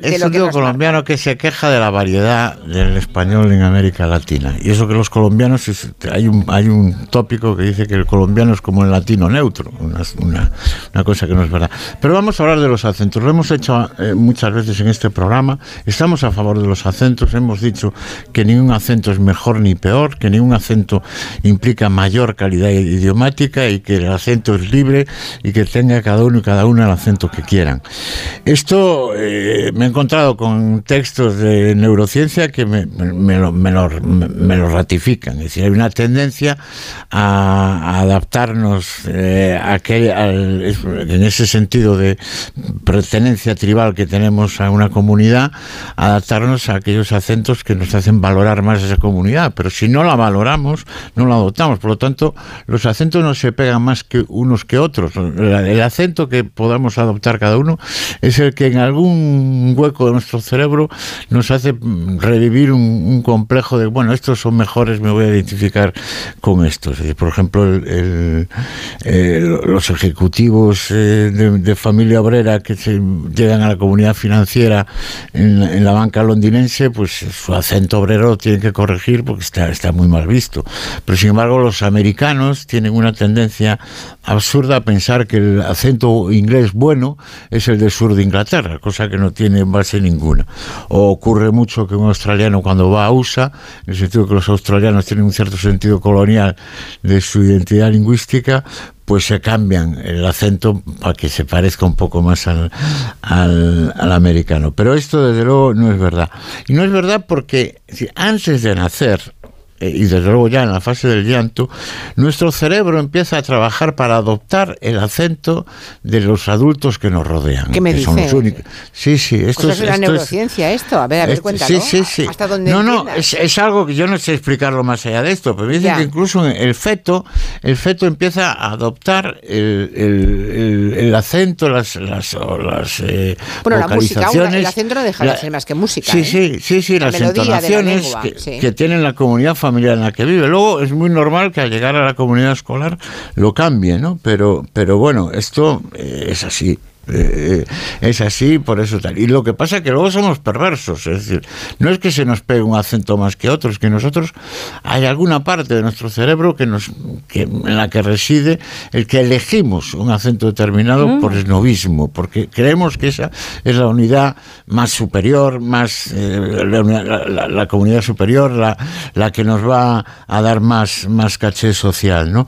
De Es un nos colombiano que se queja de la variedad del español en América Latina. Y eso que los colombianos, hay un, hay un tópico que dice que el colombiano es como el latino neutro, una, una- una cosa que no es verdad. Pero vamos a hablar de los acentos. Lo hemos hecho eh, muchas veces en este programa. Estamos a favor de los acentos. Hemos dicho que ningún acento es mejor ni peor, que ningún acento implica mayor calidad idiomática y que el acento es libre y que tenga cada uno y cada una el acento que quieran. Esto eh, me encontrado con textos de neurociencia que me, me, lo, me, lo, me lo ratifican. Es decir, hay una tendencia a, adaptarnos eh, a al, en ese sentido de pertenencia tribal que tenemos a una comunidad, adaptarnos a aquellos acentos que nos hacen valorar más esa comunidad. Pero si no la valoramos, no la adoptamos. Por lo tanto, los acentos no se pegan más que unos que otros. El acento que podamos adoptar cada uno es el que en algún hueco de nuestro cerebro nos hace revivir un, un complejo de, bueno, estos son mejores, me voy a identificar con estos. Por ejemplo, el, el, el, los ejecutivos eh, de, de, familia obrera que se llegan a la comunidad financiera en, en, la banca londinense, pues su acento obrero lo tienen que corregir porque está, está muy mal visto. Pero sin embargo, los americanos tienen una tendencia absurda a pensar que el acento inglés bueno es el del sur de Inglaterra, cosa que no tiene base ninguna. O ocurre mucho que un australiano cuando va a USA, en el sentido que los australianos tienen un cierto sentido colonial de su identidad lingüística, pues se cambian el acento para que se parezca un poco más al, al, al, americano. Pero esto desde luego no es verdad. Y no es verdad porque si antes de nacer y desde luego ya en la fase del llanto, nuestro cerebro empieza a trabajar para adoptar el acento de los adultos que nos rodean. ¿Qué me que dice? Son los únicos. Sí, sí. Esto pues es, la neurociencia esto. A ver, a ver, esto, cuéntalo. Sí, sí, sí. ¿Hasta dónde no, no, es, es, algo que yo no sé explicarlo más allá de esto, pero me dicen Ya. que incluso el feto, el feto empieza a adoptar el, el, el, el acento, las, las, las eh, Bueno, la música, vocalizaciones. el acento no deja de ser más que música. Sí, ¿eh? sí, sí, sí, La las de la entonaciones lengua, que, sí. que tiene la comunidad familiar en la que vive. Luego es muy normal que al llegar a la comunidad escolar lo cambie, ¿no? Pero, pero bueno, esto eh, es así. Eh, es así, por eso tal. Y lo que pasa es que luego somos perversos, es decir, no es que se nos pegue un acento más que otro, es que nosotros hay alguna parte de nuestro cerebro que nos, que, en la que reside el que elegimos un acento determinado Mm. por esnovismo, porque creemos que esa es la unidad más superior, más eh, la- la comunidad superior, la, la que nos va a dar más, más caché social, ¿no?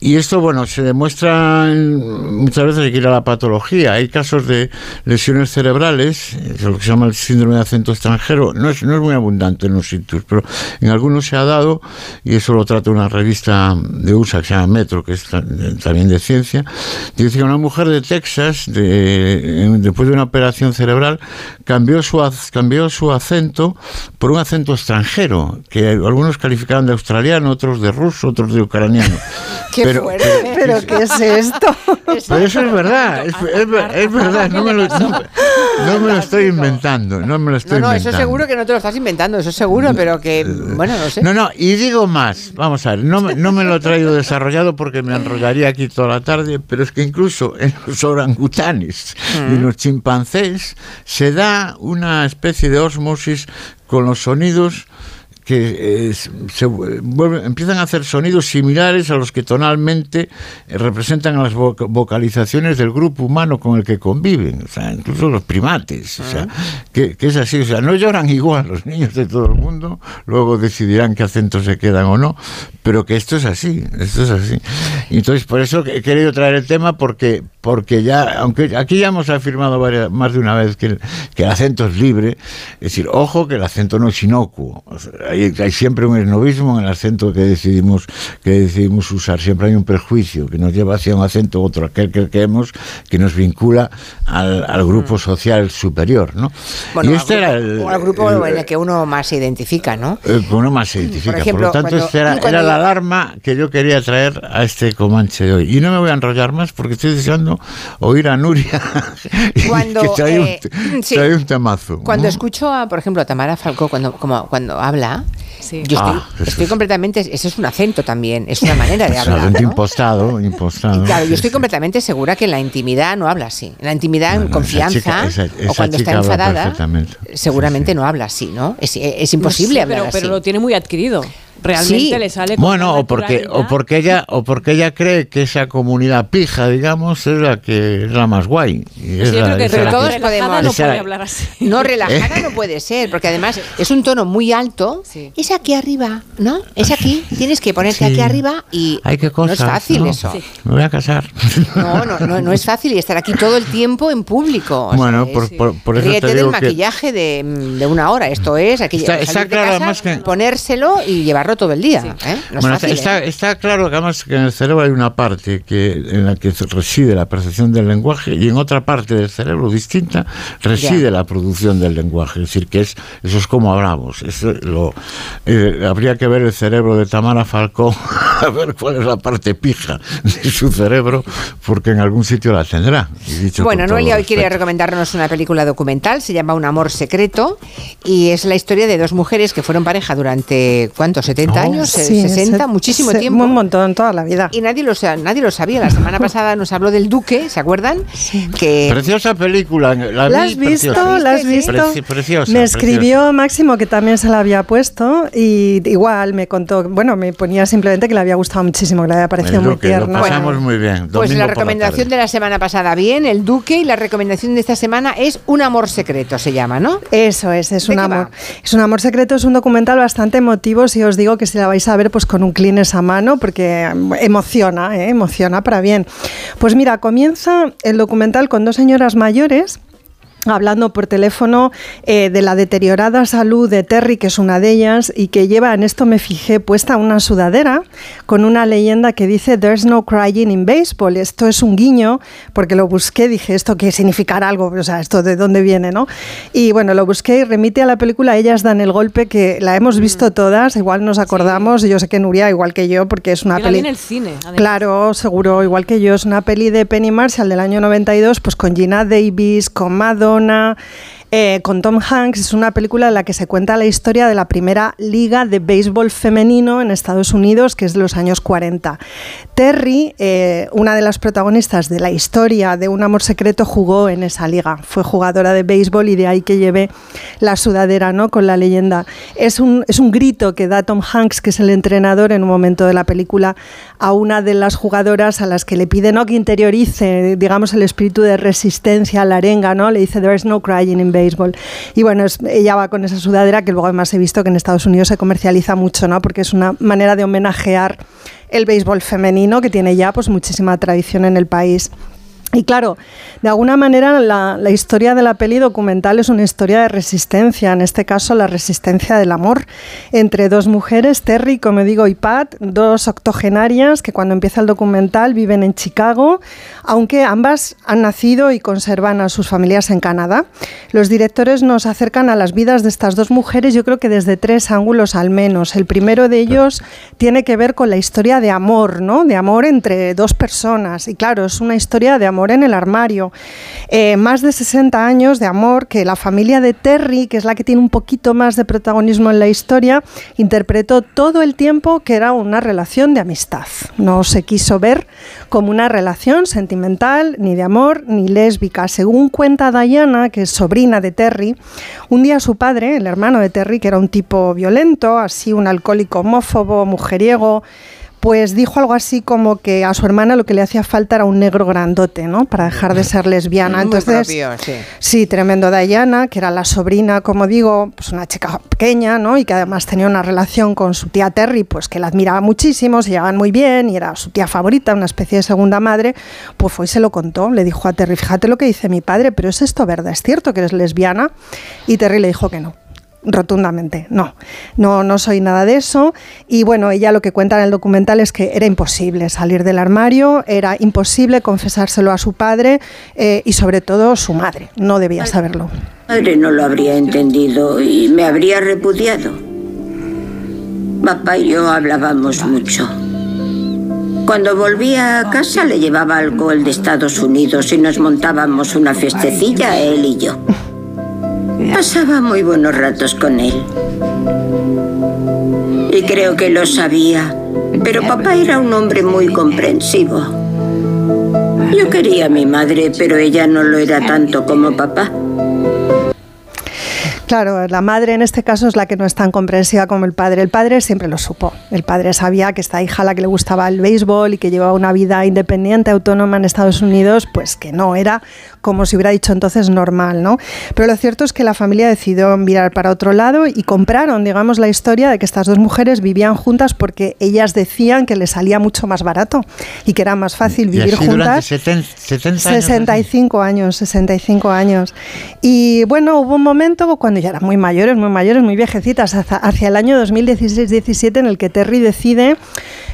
Y esto, bueno, se demuestra en- muchas veces hay que ir a la patología. Hay casos de lesiones cerebrales, es lo que se llama el síndrome de acento extranjero. No es, no es muy abundante en los sitios, pero en algunos se ha dado, y eso lo trata una revista de USA que se llama Metro, que es también de ciencia. Dice que una mujer de Texas, de- después de una operación cerebral, cambió su, cambió su acento por un acento extranjero, que algunos calificaban de australiano, otros de ruso, otros de ucraniano. Qué Pero- fuerte. ¿Pero qué es esto? pero eso es verdad, es, es ver- es verdad, no me lo, no, no me lo estoy inventando, no me lo No, estoy no, eso inventando. seguro que no te lo estás inventando, eso seguro, pero que, bueno, no sé. No, no, y digo más, vamos a ver, no, me- no me lo he traído desarrollado porque me enrollaría aquí toda la tarde, pero es que incluso en los orangutanes y en los chimpancés se da una especie de osmosis con los sonidos que eh, se vuelven- empiezan a hacer sonidos similares a los que tonalmente eh, representan las voc- vocalizaciones del grupo humano con el que conviven, o sea, incluso los primates, o sea, que, que es así, o sea, no lloran igual los niños de todo el mundo, luego decidirán qué acentos se quedan o no, pero que esto es así, esto es así. Entonces, por eso he querido traer el tema porque, porque ya, aunque aquí ya hemos afirmado varias, más de una vez que el, que el acento es libre, es decir, ojo que el acento no es inocuo, o sea, hay, hay siempre un esnovismo en el acento que decidimos, que decidimos usar, siempre hay un prejuicio que nos lleva hacia un acento u otro, aquel que creemos que nos vincula al, al grupo social superior, ¿no? Bueno, y al este grupo- era el, o al grupo el- en el que uno más se identifica, ¿no? el que uno más se identifica. Por, ejemplo, lo tanto, esta era, era la alarma que yo quería traer a este Comanche de hoy. Y no me voy a enrollar más porque estoy deseando oír a Nuria [laughs] Cuando, que trae, eh, un, sí. trae un temazo. Cuando escucho a, por ejemplo, a Tamara Falcó cuando, como, cuando habla, yo estoy, Ah, eso estoy es- completamente, ese es un acento también, es una manera de [laughs] Es hablar. acento ¿no? impostado, impostado. Claro, yo sí, estoy sí. completamente segura que en la intimidad no habla así. En la intimidad, en No, confianza, chica- esa- o cuando está enfadada, seguramente no habla así, ¿no? Es, es imposible No sé, hablar pero, así. pero lo tiene muy adquirido. Realmente le sale bueno o porque o porque ella o porque ella cree que esa comunidad pija digamos es la que es la más guay y es Sí, yo la- creo que esa la todos que- podemos. esa la- [laughs] No, relajada no puede ser, porque además es un tono muy alto. Es aquí arriba, ¿no? Es aquí. Tienes que ponerte Sí. aquí arriba y Ay, qué no cosas, es fácil ¿no? eso. me voy a casar No, no, no, no es fácil y estar aquí todo el tiempo en público. O sea, bueno es- por, por, por eso Ríete te del digo que maquillaje de, de una hora. Esto es, aquí Está- salir está de claro, casa, además, que- ponérselo y todo el día. ¿eh? No es Bueno, fácil, está, ¿eh? está claro que además que en el cerebro hay una parte que, en la que reside la percepción del lenguaje y en otra parte del cerebro distinta reside Ya. la producción del lenguaje. Es decir, que es, eso es como hablamos. Eso lo, eh, habría que ver el cerebro de Tamara Falcón [laughs] a ver cuál es la parte pija de su cerebro, porque en algún sitio la tendrá. Y dicho Bueno, Noelia hoy quiere recomendarnos una película documental, se llama Un amor secreto y es la historia de dos mujeres que fueron pareja durante, ¿cuántos? ¿70 Oh, años? sí, ¿60? se- muchísimo se- tiempo. Un montón, toda la vida. Y nadie lo, nadie lo sabía. La semana [laughs] pasada nos habló del Duque, ¿se acuerdan? Que Preciosa película. La, ¿La vi has visto? preciosa. ¿La has visto? Preci- preciosa, me preciosa. escribió Máximo que también se la había puesto y igual me contó, bueno, me ponía simplemente que le había gustado muchísimo, que le había parecido El muy Duque, lo pasamos muy bien. Pues la recomendación tarde. de la semana pasada bien, el Duque, y la recomendación de esta semana es Un amor secreto, se llama, ¿no? Eso es, es ¿De un amor. va? Es un amor secreto, es un documental bastante emotivo. Si os digo que si la vais a ver, pues con un Kleenex a mano, porque emociona, ¿eh? emociona para bien. Pues mira, comienza el documental con dos señoras mayores hablando por teléfono eh, de la deteriorada salud de Terry, que es una de ellas, y que lleva, en esto me fijé, puesta una sudadera con una leyenda que dice There's no crying in baseball. Esto es un guiño, porque lo busqué, dije, ¿esto qué significará algo? O sea, ¿esto de dónde viene, no? Y bueno, lo busqué y remite a la película Ellas dan el golpe, que la hemos visto todas, igual nos acordamos, y yo sé que Nuria, igual que yo, porque es una Yo la vi peli... en el cine. además. Claro, seguro, igual que yo. Es una peli de Penny Marshall del año 92, pues con Gina Davis, con Madonna. Eh, con Tom Hanks es una película en la que se cuenta la historia de la primera liga de béisbol femenino en Estados Unidos, que es de los años 40. Terry, eh, una de las protagonistas de la historia de Un amor secreto, jugó en esa liga. Fue jugadora de béisbol y de ahí que lleve la sudadera, ¿no? Con la leyenda. Es un, es un grito que da Tom Hanks, que es el entrenador en un momento de la película, a una de las jugadoras a las que le pide ¿no? que interiorice, digamos, el espíritu de resistencia a la arenga, ¿no? Le dice, there is no crying in baseball. Y bueno, ella va con esa sudadera que luego además he visto que en Estados Unidos se comercializa mucho, ¿no? Porque es una manera de homenajear el béisbol femenino que tiene ya pues muchísima tradición en el país. Y claro, de alguna manera la, la historia de la peli documental es una historia de resistencia, en este caso la resistencia del amor entre dos mujeres, Terry, como digo, y Pat, dos octogenarias que cuando empieza el documental viven en Chicago, aunque ambas han nacido y conservan a sus familias en Canadá. Los directores nos acercan a las vidas de estas dos mujeres, yo creo que desde tres ángulos al menos. El primero de ellos tiene que ver con la historia de amor, ¿no? De amor entre dos personas. Y claro, es una historia de amor en el armario. Eh, más de 60 años de amor que la familia de Terry, que es la que tiene un poquito más de protagonismo en la historia, interpretó todo el tiempo que era una relación de amistad. No se quiso ver como una relación sentimental, ni de amor, ni lésbica. Según cuenta Diana, que es sobrina de Terry, un día su padre, el hermano de Terry, que era un tipo violento, así un alcohólico homófobo, mujeriego, pues dijo algo así como que a su hermana lo que le hacía falta era un negro grandote, ¿no? Para dejar de ser lesbiana. Muy Entonces, propio, sí. Sí, tremendo Diana, que era la sobrina, como digo, pues una chica pequeña, ¿no? Y que además tenía una relación con su tía Terry, pues que la admiraba muchísimo, se llevaban muy bien y era su tía favorita, una especie de segunda madre. Pues fue y se lo contó, le dijo a Terry, fíjate lo que dice mi padre, pero ¿es esto verdad? ¿Es cierto que eres lesbiana? Y Terry le dijo que no rotundamente, no, no, no soy nada de eso. Y bueno, ella lo que cuenta en el documental es que era imposible salir del armario, era imposible confesárselo a su padre eh, y sobre todo su madre, no debía saberlo. Padre no lo habría entendido y me habría repudiado. Papá y yo hablábamos mucho. Cuando volvía a casa le llevaba alcohol de Estados Unidos y nos montábamos una festecilla, él y yo. Pasaba muy buenos ratos con él. Y creo que lo sabía. Pero papá era un hombre muy comprensivo. Yo quería a mi madre, pero ella no lo era tanto como papá. Claro, la madre en este caso es la que no es tan comprensiva como el padre. El padre siempre lo supo. El padre sabía que esta hija a la que le gustaba el béisbol y que llevaba una vida independiente, autónoma en Estados Unidos, pues que no era como si hubiera dicho entonces normal, ¿no? Pero lo cierto es que la familia decidió mirar para otro lado y compraron, digamos, la historia de que estas dos mujeres vivían juntas porque ellas decían que les salía mucho más barato y que era más fácil vivir y así juntas. Durante 70, años. 65 años, 65 años. Y bueno, hubo un momento cuando ya eran muy mayores, muy mayores, muy viejecitas, hacia, el año 2016-17 en el que Terry decide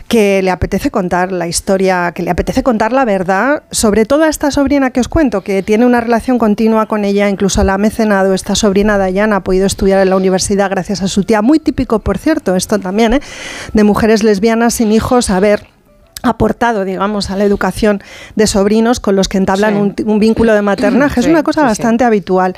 que le apetece contar la historia, que le apetece contar la verdad sobre todo a esta sobrina que os cuento, que tiene una relación continua con ella, incluso la ha mecenado, esta sobrina Dayana ha podido estudiar en la universidad gracias a su tía, muy típico por cierto, esto también, ¿eh? de mujeres lesbianas sin hijos, a ver aportado, digamos, a la educación de sobrinos con los que entablan Sí. un, un vínculo de maternaje. es una cosa sí. bastante habitual.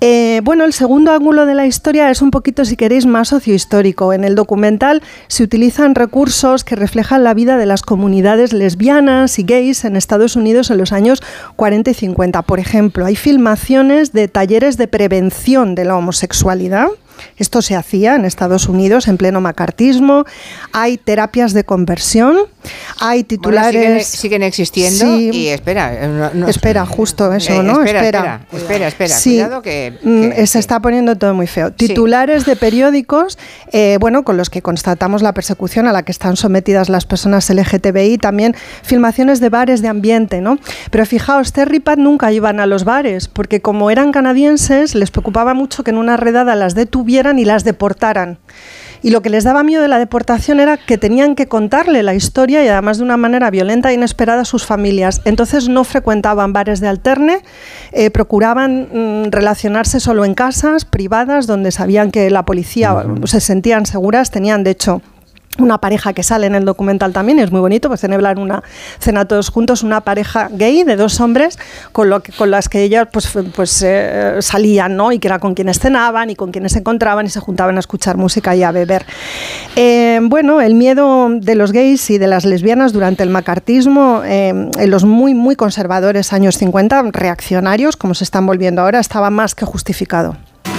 Eh, bueno, el segundo ángulo de la historia es un poquito, si queréis, más sociohistórico. En el documental se utilizan recursos que reflejan la vida de las comunidades lesbianas y gays en Estados Unidos en los años 40 y 50. Por ejemplo, hay filmaciones de talleres de prevención de la homosexualidad. Esto se hacía en Estados Unidos en pleno macartismo. Hay terapias de conversión, hay Bueno, titulares. siguen, siguen existiendo Sí. y espera, eh, no- no- espera, justo eso, Eh, ¿no? Espera, espera, espera, espera, Sí, cuidado que, mm, eh, se está poniendo todo muy feo. Titulares de periódicos, eh, bueno, con los que constatamos la persecución a la que están sometidas las personas LGTBI, también filmaciones de bares de ambiente, ¿no? Pero fijaos, Terry Pat nunca iban a los bares, porque como eran canadienses, les preocupaba mucho que en una redada las detuvieran y las deportaran. Y lo que les daba miedo de la deportación era que tenían que contarle la historia y además de una manera violenta e inesperada a sus familias. Entonces no frecuentaban bares de alterne, eh, procuraban mm, relacionarse solo en casas privadas donde sabían que la policía se sentían seguras. Tenían, de hecho, una pareja que sale en el documental también, es muy bonito, pues celebran una cena todos juntos, una pareja gay de dos hombres con, lo que, con las que ellas pues, pues, eh, salían, ¿no? Y que era con quienes cenaban y con quienes se encontraban y se juntaban a escuchar música y a beber. Eh, bueno, el miedo de los gays y de las lesbianas durante el macartismo, eh, en los muy, muy conservadores años 50, reaccionarios, como se están volviendo ahora, estaba más que justificado.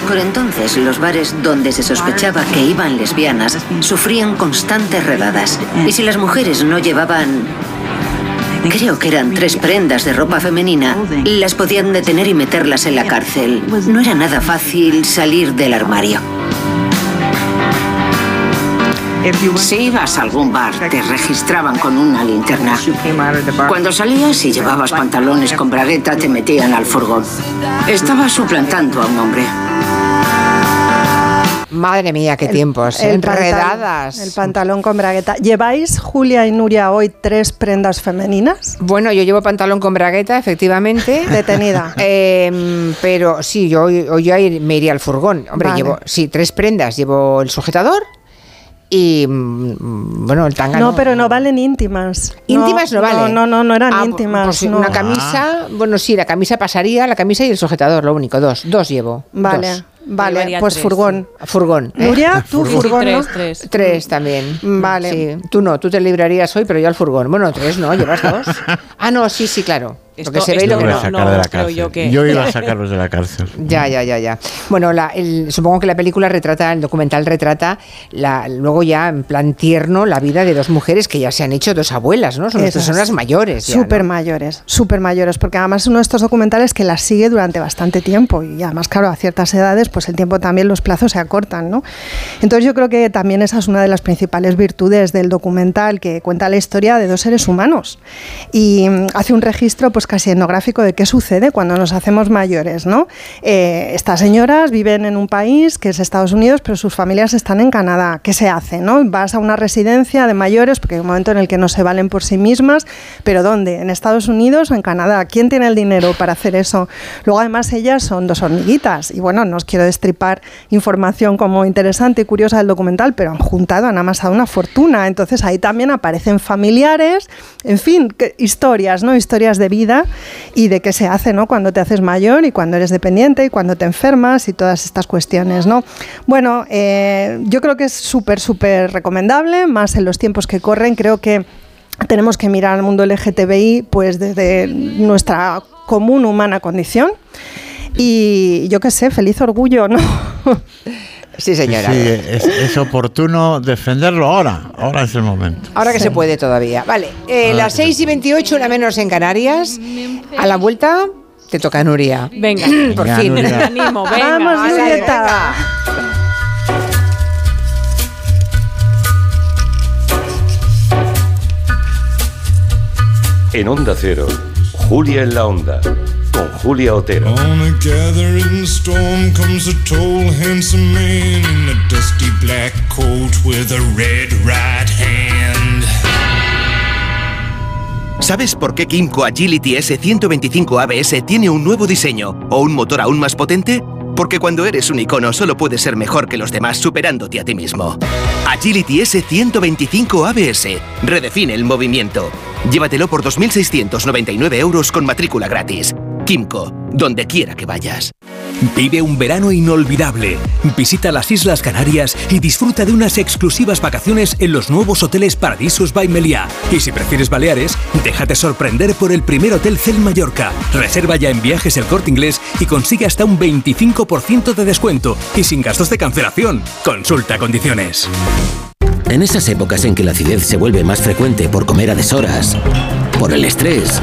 Por entonces, los bares donde se sospechaba que iban lesbianas sufrían constantes redadas. Y si las mujeres no llevaban... Creo que eran tres prendas de ropa femenina. Las podían detener y meterlas en la cárcel. No era nada fácil salir del armario. Si ibas a algún bar, te registraban con una linterna. Cuando salías y llevabas pantalones con bragueta, te metían al furgón. Estabas suplantando a un hombre. Madre mía, qué tiempos. El pantalón- Enredadas. El pantalón con bragueta. ¿Lleváis, Julia y Nuria, hoy tres prendas femeninas? Bueno, yo llevo pantalón con bragueta, efectivamente. [laughs] Detenida. Em, pero sí, yo hoy, me iría al furgón. Hombre, Vale. llevo, sí, tres prendas. Llevo el sujetador y, mm, bueno, el tanga. No, pero no valen íntimas. Íntimas no, vale. No, no, no eran Ah, íntimas. pues no. Una camisa, bueno, sí, la camisa pasaría, la camisa y el sujetador, lo único, dos. Dos llevo. Vale, dos. vale, pues tres, furgón. Furgón. ¿eh? Nuria, tú furgón, tres, tres. Tres también. Vale. Sí. Tú no, tú te librarías hoy, pero yo al furgón. Bueno, tres no, llevas dos. Ah, no, sí, sí, claro. Lo que se ve y lo que Yo iba no. a sacar no, de la cárcel. yo que- Yo iba a [laughs] sacarlos de la cárcel. Ya, ya, ya, ya. Bueno, la- el- supongo que la película retrata, el documental retrata la, luego ya en plan tierno la vida de dos mujeres que ya se han hecho dos abuelas, ¿no? Son dos Eso es. personas mayores. Súper mayores, súper mayores, porque además es uno de estos documentales que las sigue durante bastante tiempo y además, claro, a ciertas edades, pues el tiempo también, los plazos se acortan, ¿no? Entonces yo creo que también esa es una de las principales virtudes del documental, que cuenta la historia de dos seres humanos y mm, hace un registro pues casi etnográfico de qué sucede cuando nos hacemos mayores, ¿no? Eh, estas señoras viven en un país que es Estados Unidos, pero sus familias están en Canadá. ¿Qué se hace, no? Vas a una residencia de mayores, porque hay un momento en el que no se valen por sí mismas, pero ¿dónde? ¿En Estados Unidos o en Canadá? ¿Quién tiene el dinero para hacer eso? Luego además ellas son dos hormiguitas y bueno, no os quiero destripar información como interesante y curiosa del documental, pero han juntado, han amasado una fortuna. Entonces ahí también aparecen familiares, en fin, historias, ¿no? Historias de vida y de qué se hace, ¿no? Cuando te haces mayor y cuando eres dependiente y cuando te enfermas y todas estas cuestiones, ¿no? Bueno, eh, yo creo que es súper, súper recomendable, más en los tiempos que corren. Creo que tenemos que mirar al mundo LGTBI pues desde nuestra común humana condición. Y yo qué sé, feliz orgullo, ¿no? [laughs] Sí, señora. Sí, es, es oportuno defenderlo ahora. Ahora es el momento. Ahora que se puede todavía. Vale, eh, las que se 6 y 28, una menos en Canarias. A la vuelta te toca Nuria. Venga, [clears throat] por Venga, fin. Nuria. Me animo, venga, Vamos, Julieta. En Onda Cero, Julia en la Onda, con Julia Otero. On a gathering storm comes a tall, handsome man in a dusty black coat with a red right hand. ¿Sabes por qué Kimco Agility S125 ABS tiene un nuevo diseño o un motor aún más potente? Porque cuando eres un icono solo puedes ser mejor que los demás superándote a ti mismo. Agility S125 ABS. Redefine el movimiento. Llévatelo por 2.699 euros con matrícula gratis. Kimco, donde quiera que vayas. Vive un verano inolvidable. Visita las Islas Canarias y disfruta de unas exclusivas vacaciones en los nuevos hoteles Paradisus by Meliá. Y si prefieres Baleares, déjate sorprender por el primer Hotel Cel Mallorca. Reserva ya en viajes el corte inglés y consigue hasta un 25% de descuento y sin gastos de cancelación. Consulta condiciones. En esas épocas en que la acidez se vuelve más frecuente por comer a deshoras, por el estrés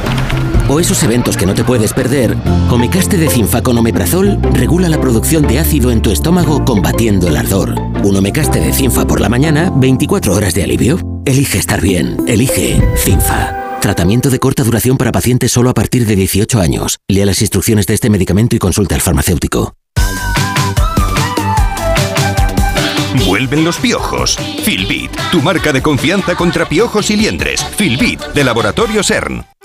o esos eventos que no te puedes perder, Omecaste de Cinfa con Omeprazol regula la producción de ácido en tu estómago combatiendo el ardor. Un Omecaste de Cinfa por la mañana, 24 horas de alivio. Elige estar bien, elige Cinfa. Tratamiento de corta duración para pacientes solo a partir de 18 años. Lea las instrucciones de este medicamento y consulte al farmacéutico. Vuelven los piojos. Filbit, tu marca de confianza contra piojos y liendres. Filbit, de Laboratorio CERN.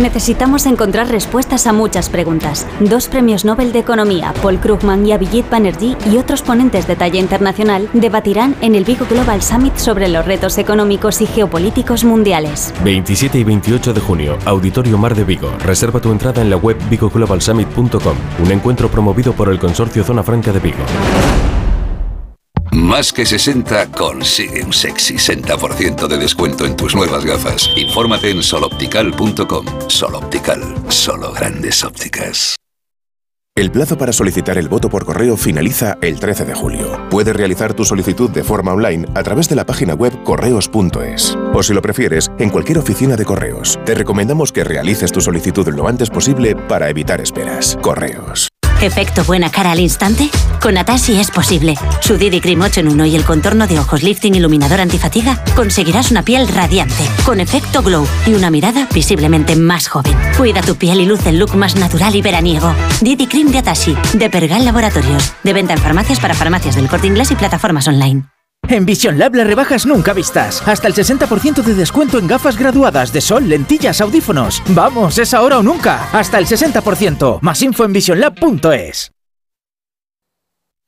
Necesitamos encontrar respuestas a muchas preguntas. Dos premios Nobel de Economía, Paul Krugman y Abhijit Banerjee, y otros ponentes de talla internacional debatirán en el Vigo Global Summit sobre los retos económicos y geopolíticos mundiales. 27 y 28 de junio, Auditorio Mar de Vigo. Reserva tu entrada en la web vigoglobalsummit.com, un encuentro promovido por el Consorcio Zona Franca de Vigo. Más que 60 consigue un sexy 60% de descuento en tus nuevas gafas. Infórmate en soloptical.com. Soloptical, solo grandes ópticas. El plazo para solicitar el voto por correo finaliza el 13 de julio. Puedes realizar tu solicitud de forma online a través de la página web correos.es. O si lo prefieres, en cualquier oficina de correos. Te recomendamos que realices tu solicitud lo antes posible para evitar esperas. Correos. ¿Efecto buena cara al instante? Con Atashi es posible. Su Didi Cream 8 en 1 y el contorno de ojos lifting iluminador antifatiga conseguirás una piel radiante, con efecto glow y una mirada visiblemente más joven. Cuida tu piel y luce el look más natural y veraniego. Didi Cream de Atashi, de Pergal Laboratorios. De venta en farmacias para farmacias del corte inglés y plataformas online. En Vision Lab las rebajas nunca vistas. Hasta el 60% de descuento en gafas graduadas de sol, lentillas, audífonos. Vamos, es ahora o nunca. Hasta el 60%. Más info en visionlab.es.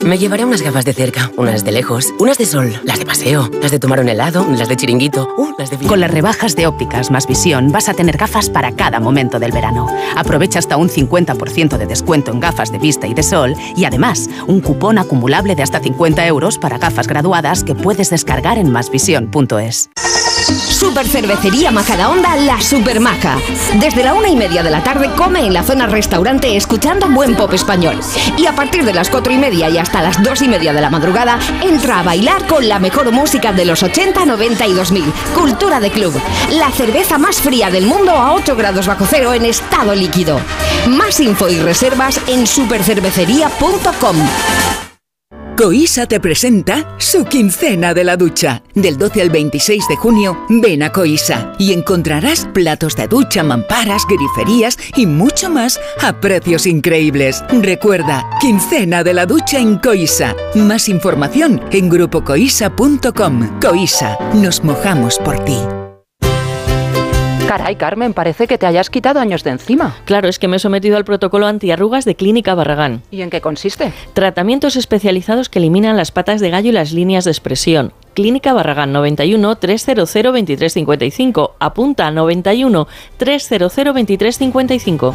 Me llevaré unas gafas de cerca, unas de lejos, unas de sol, las de paseo, las de tomar un helado, las de chiringuito, uh, las de... Con las rebajas de ópticas más visión vas a tener gafas para cada momento del verano. Aprovecha hasta un 50% de descuento en gafas de vista y de sol y además un cupón acumulable de hasta 50 euros para gafas graduadas que puedes descargar en masvisión.es. Super Cervecería Majadahonda La Supermaja. Desde la una y media de la tarde come en la zona restaurante escuchando buen pop español. Y a partir de las cuatro y media y hasta las dos y media de la madrugada entra a bailar con la mejor música de los 80, 90 y 2000. Cultura de club. La cerveza más fría del mundo a 8 grados bajo cero en estado líquido. Más info y reservas en supercervecería.com. Coisa te presenta su quincena de la ducha. Del 12 al 26 de junio, ven a Coisa y encontrarás platos de ducha, mamparas, griferías y mucho más a precios increíbles. Recuerda, quincena de la ducha en Coisa. Más información en grupocoisa.com. Coisa, nos mojamos por ti. Caray, Carmen, parece que te hayas quitado años de encima. Claro, es que me he sometido al protocolo antiarrugas de Clínica Barragán. ¿Y en qué consiste? Tratamientos especializados que eliminan las patas de gallo y las líneas de expresión. Clínica Barragán 91 300 2355. Apunta 91 300 2355.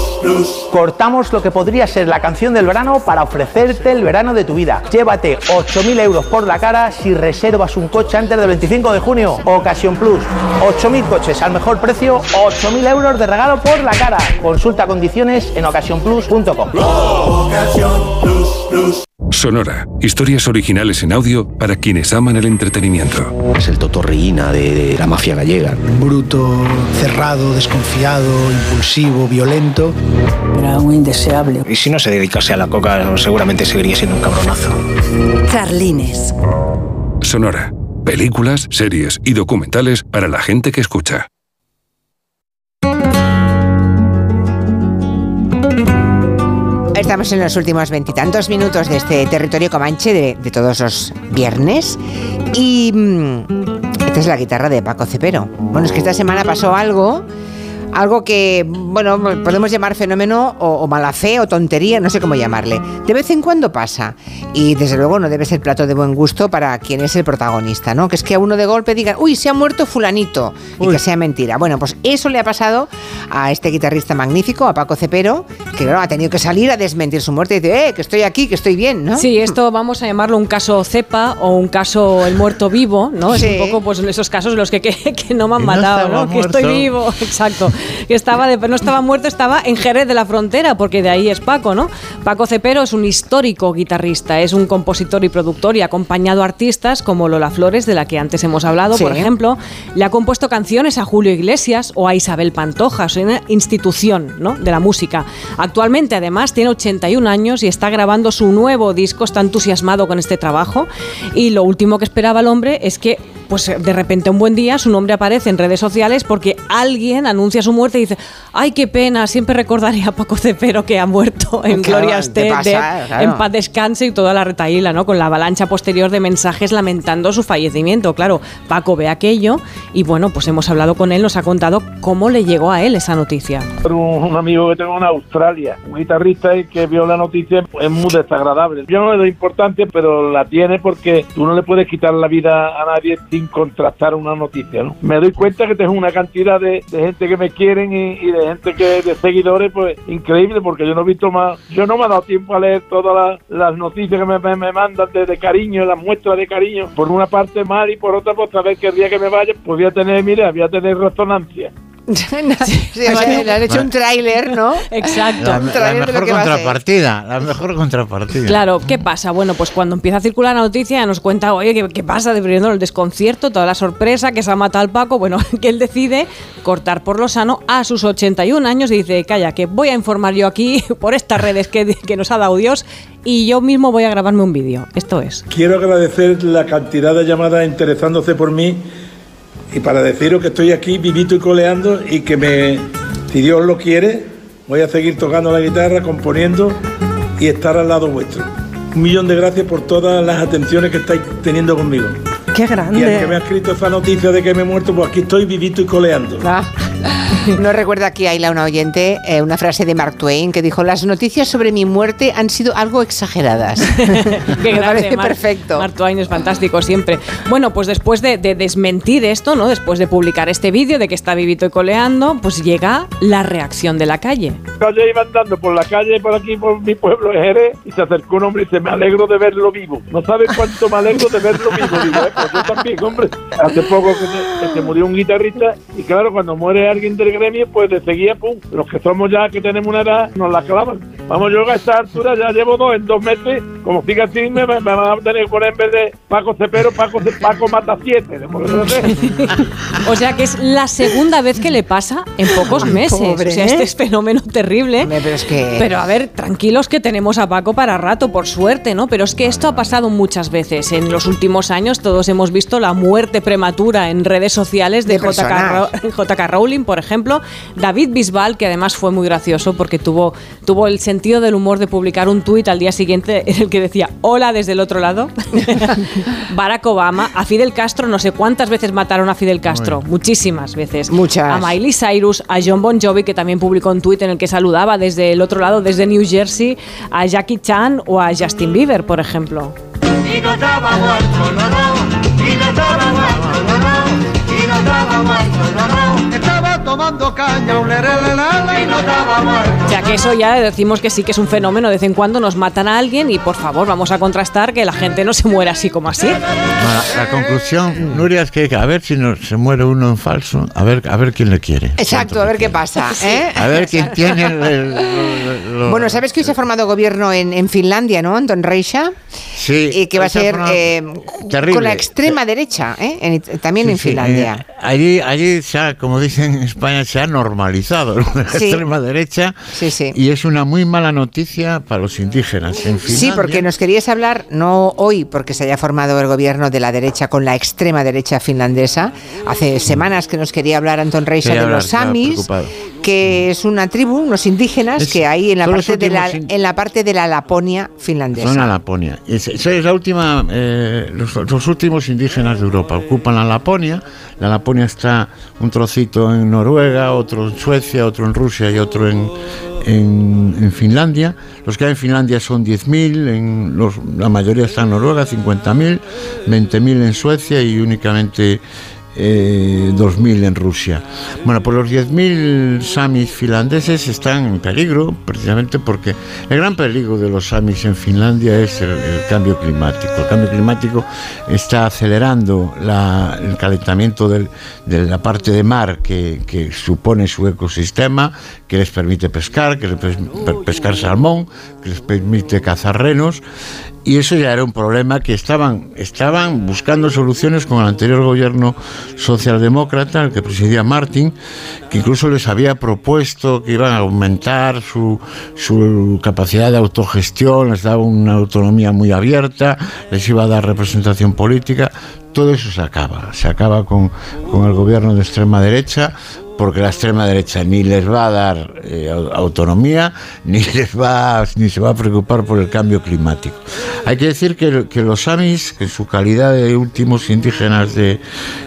Cortamos lo que podría ser la canción del verano para ofrecerte el verano de tu vida. Llévate 8.000 euros por la cara si reservas un coche antes del 25 de junio. Ocasión Plus. 8.000 coches al mejor precio, 8.000 euros de regalo por la cara. Consulta condiciones en ocasiónplus.com. Sonora. Historias originales en audio para quienes aman el entretenimiento. Es el totorriina de, de la mafia gallega. Bruto, cerrado, desconfiado, impulsivo, violento. Era un indeseable. Y si no se dedicase a la coca, seguramente seguiría siendo un cabronazo. Carlines. Sonora. Películas, series y documentales para la gente que escucha. Estamos en los últimos veintitantos minutos de este territorio comanche de, de todos los viernes. Y mm, esta es la guitarra de Paco Cepero. Bueno, es que esta semana pasó algo. Algo que, bueno, podemos llamar fenómeno o, o mala fe o tontería, no sé cómo llamarle. De vez en cuando pasa. Y desde luego no debe ser plato de buen gusto para quien es el protagonista, ¿no? Que es que a uno de golpe digan, uy, se ha muerto fulanito. Y que sea mentira. Bueno, pues eso le ha pasado a este guitarrista magnífico, a Paco Cepero, que claro, ha tenido que salir a desmentir su muerte y dice, eh, que estoy aquí, que estoy bien, ¿no? Sí, esto vamos a llamarlo un caso cepa o un caso el muerto vivo, ¿no? Sí. Es un poco pues en esos casos los que, que, que no me han Que matado, ¿no? Que estoy vivo, [laughs] exacto. Que estaba de- no estaba muerto, estaba en Jerez de la Frontera, porque de ahí es Paco, ¿no? Paco Cepero es un histórico guitarrista, es un compositor y productor y ha acompañado a artistas como Lola Flores, de la que antes hemos hablado, Sí. por ejemplo. Le ha compuesto canciones a Julio Iglesias o a Isabel Pantoja, es una institución ¿no? de la música. Actualmente, además, tiene 81 años y está grabando su nuevo disco, está entusiasmado con este trabajo. Y lo último que esperaba el hombre es que, pues de repente, un buen día, su nombre aparece en redes sociales porque alguien anuncia su muerte y dice: ¡Ay, qué pena! Siempre recordaré a Paco Cepero que ha muerto [laughs] en Claro, Gloria esté, claro. en paz descanse y toda la retaíla, ¿no? Con la avalancha posterior de mensajes lamentando su fallecimiento. Claro, Paco ve aquello y bueno, pues hemos hablado con él, nos ha contado cómo le llegó a él esa noticia. Un, un amigo que tengo en Australia, un guitarrista y que vio la noticia, es muy desagradable. Yo no le doy importancia, pero la tiene porque tú no le puedes quitar la vida a nadie sin contrastar una noticia, ¿no? Me doy cuenta que tengo una cantidad de, de gente que me quieren y, y de gente que de seguidores, pues increíble, porque yo no he visto más, yo no me he dado tiempo a leer todas las, noticias que me, me- me mandan de, de cariño, las muestras de cariño, por una parte mal y por otra, pues saber que el día que me vaya, pues voy a tener, mira, voy a tener resonancia. [laughs] Sí, [laughs] o sea, le han hecho un tráiler, ¿no? [laughs] Exacto. La, Un la tráiler de lo mejor que va a ser. contrapartida, la mejor contrapartida. Claro, ¿qué pasa? Bueno, pues cuando empieza a circular la noticia nos cuenta, oye, ¿qué, qué pasa? De primero el desconcierto, toda la sorpresa, que se ha matado al Paco, bueno, que él decide cortar por lo sano a sus 81 años y dice, calla, que voy a informar yo aquí por estas redes que, que nos ha dado Dios y yo mismo voy a grabarme un vídeo. Esto es. Quiero agradecer la cantidad de llamadas interesándose por mí y para deciros que estoy aquí vivito y coleando y que me, si Dios lo quiere, voy a seguir tocando la guitarra, componiendo y estar al lado vuestro. Un millón de gracias por todas las atenciones que estáis teniendo conmigo. Qué Y al que me ha grande. escrito esa noticia de que me he muerto, pues aquí estoy vivito y coleando. Ah. [laughs] No recuerda aquí Ayla, una oyente, eh, una frase de Mark Twain que dijo: Las noticias sobre mi muerte han sido algo exageradas. [laughs] Qué Me grande, parece Mark- perfecto. Mark Twain es fantástico siempre. Bueno, pues después de, de desmentir esto, ¿no? Después de publicar este vídeo de que está vivito y coleando, pues llega la reacción de la calle. Yo iba andando por la calle, por aquí, por mi pueblo de Jerez, y se acercó un hombre y dice, me alegro de verlo vivo. No sabes cuánto me alegro de verlo vivo. Digo, "Eh, pues yo también, hombre. Hace poco que se, que se murió un guitarrista, y claro, cuando muere alguien del gremio, pues de seguida, pum, los que somos ya, que tenemos una edad, nos la clavan. Vamos, yo a esta altura ya llevo dos en dos meses, como siga así, me, me- me van a tener que poner en vez de Paco Cepero, Paco, Paco mata siete. [laughs] O sea que es la segunda vez que le pasa en pocos meses. pobre, o sea, este ¿eh? es fenómeno terrible. pero es que... Pero a ver, tranquilos que tenemos a Paco para rato, por suerte, ¿no? Pero es que esto ha pasado muchas veces. En los últimos años todos hemos visto la muerte prematura en redes sociales de, De JK Rowling, por ejemplo. David Bisbal, que además fue muy gracioso porque tuvo, tuvo el sentido del humor de publicar un tuit al día siguiente en el que decía hola desde el otro lado. [laughs] Barack Obama, a Fidel Castro, no sé cuántas veces mataron a Fidel Castro, muchísimas veces. Muchas. A Miley Cyrus, a John Bon Jovi, que también publicó un tuit en el que saludaba desde el otro lado, desde New Jersey, a Jackie Chan o a Justin Bieber, por ejemplo. Y no estaba muerto, no, no. Y no estaba muerto, no, no. Y no estaba muerto, no, no. Tomando caña, un y no estaba muerto. O sea que eso ya decimos que sí que es un fenómeno. De vez en cuando nos matan a alguien y por favor vamos a contrastar que la gente no se muera así como así. Bueno, la conclusión, Nuria, es que a ver si no, se muere uno en falso, a ver, a ver quién le quiere. Exacto, a ver qué pasa. ¿eh? A ver quién [laughs] tiene el- el- lo- Bueno, ¿sabes que hoy se ha formado gobierno en, en Finlandia, ¿no? Anton Reisha. Sí, Y que va a ser eh, terrible. con la extrema derecha, ¿eh? En- también Sí, en sí, Finlandia. eh, allí, allí ha, como dicen en España, se ha normalizado [laughs] la Sí. extrema derecha y es una muy mala noticia para los indígenas en Finlandia. Sí, porque nos querías hablar, no hoy, porque se haya formado el gobierno de la derecha con la extrema derecha finlandesa. Hace semanas que nos quería hablar Anton Quería de hablar, los Samis, que es una tribu, unos indígenas Es- que hay en la parte de la, en la parte de la Laponia finlandesa. Son la Laponia. Es, es la última, eh, los, los últimos indígenas de Europa. Ocupan la Laponia. La Laponia está un trocito en Noruega, otro en Suecia, otro en Rusia y otro en, Finlandia. Los que hay en Finlandia son 10.000, en los- la mayoría están en Noruega, 50.000, 20.000 en Suecia y únicamente eh, 2.000 en Rusia. Bueno, pues los 10.000 samis finlandeses están en peligro, precisamente porque el gran peligro de los samis en Finlandia es el, cambio climático. El cambio climático está acelerando el calentamiento de la parte de mar que supone su ecosistema, que les permite pescar, que les permite pescar salmón, que les permite cazar renos. Y eso ya era un problema que estaban, estaban buscando soluciones con el anterior gobierno socialdemócrata, el que presidía Martin, que incluso les había propuesto que iban a aumentar su, su capacidad de autogestión, les daba una autonomía muy abierta, les iba a dar representación política. Todo eso se acaba, se acaba con, con el gobierno de extrema derecha porque la extrema derecha ni les va a dar eh, au- autonomía, [laughs] ni les va, ni se va a preocupar por el cambio climático. Hay que decir que, que los samis, en su calidad de últimos indígenas de,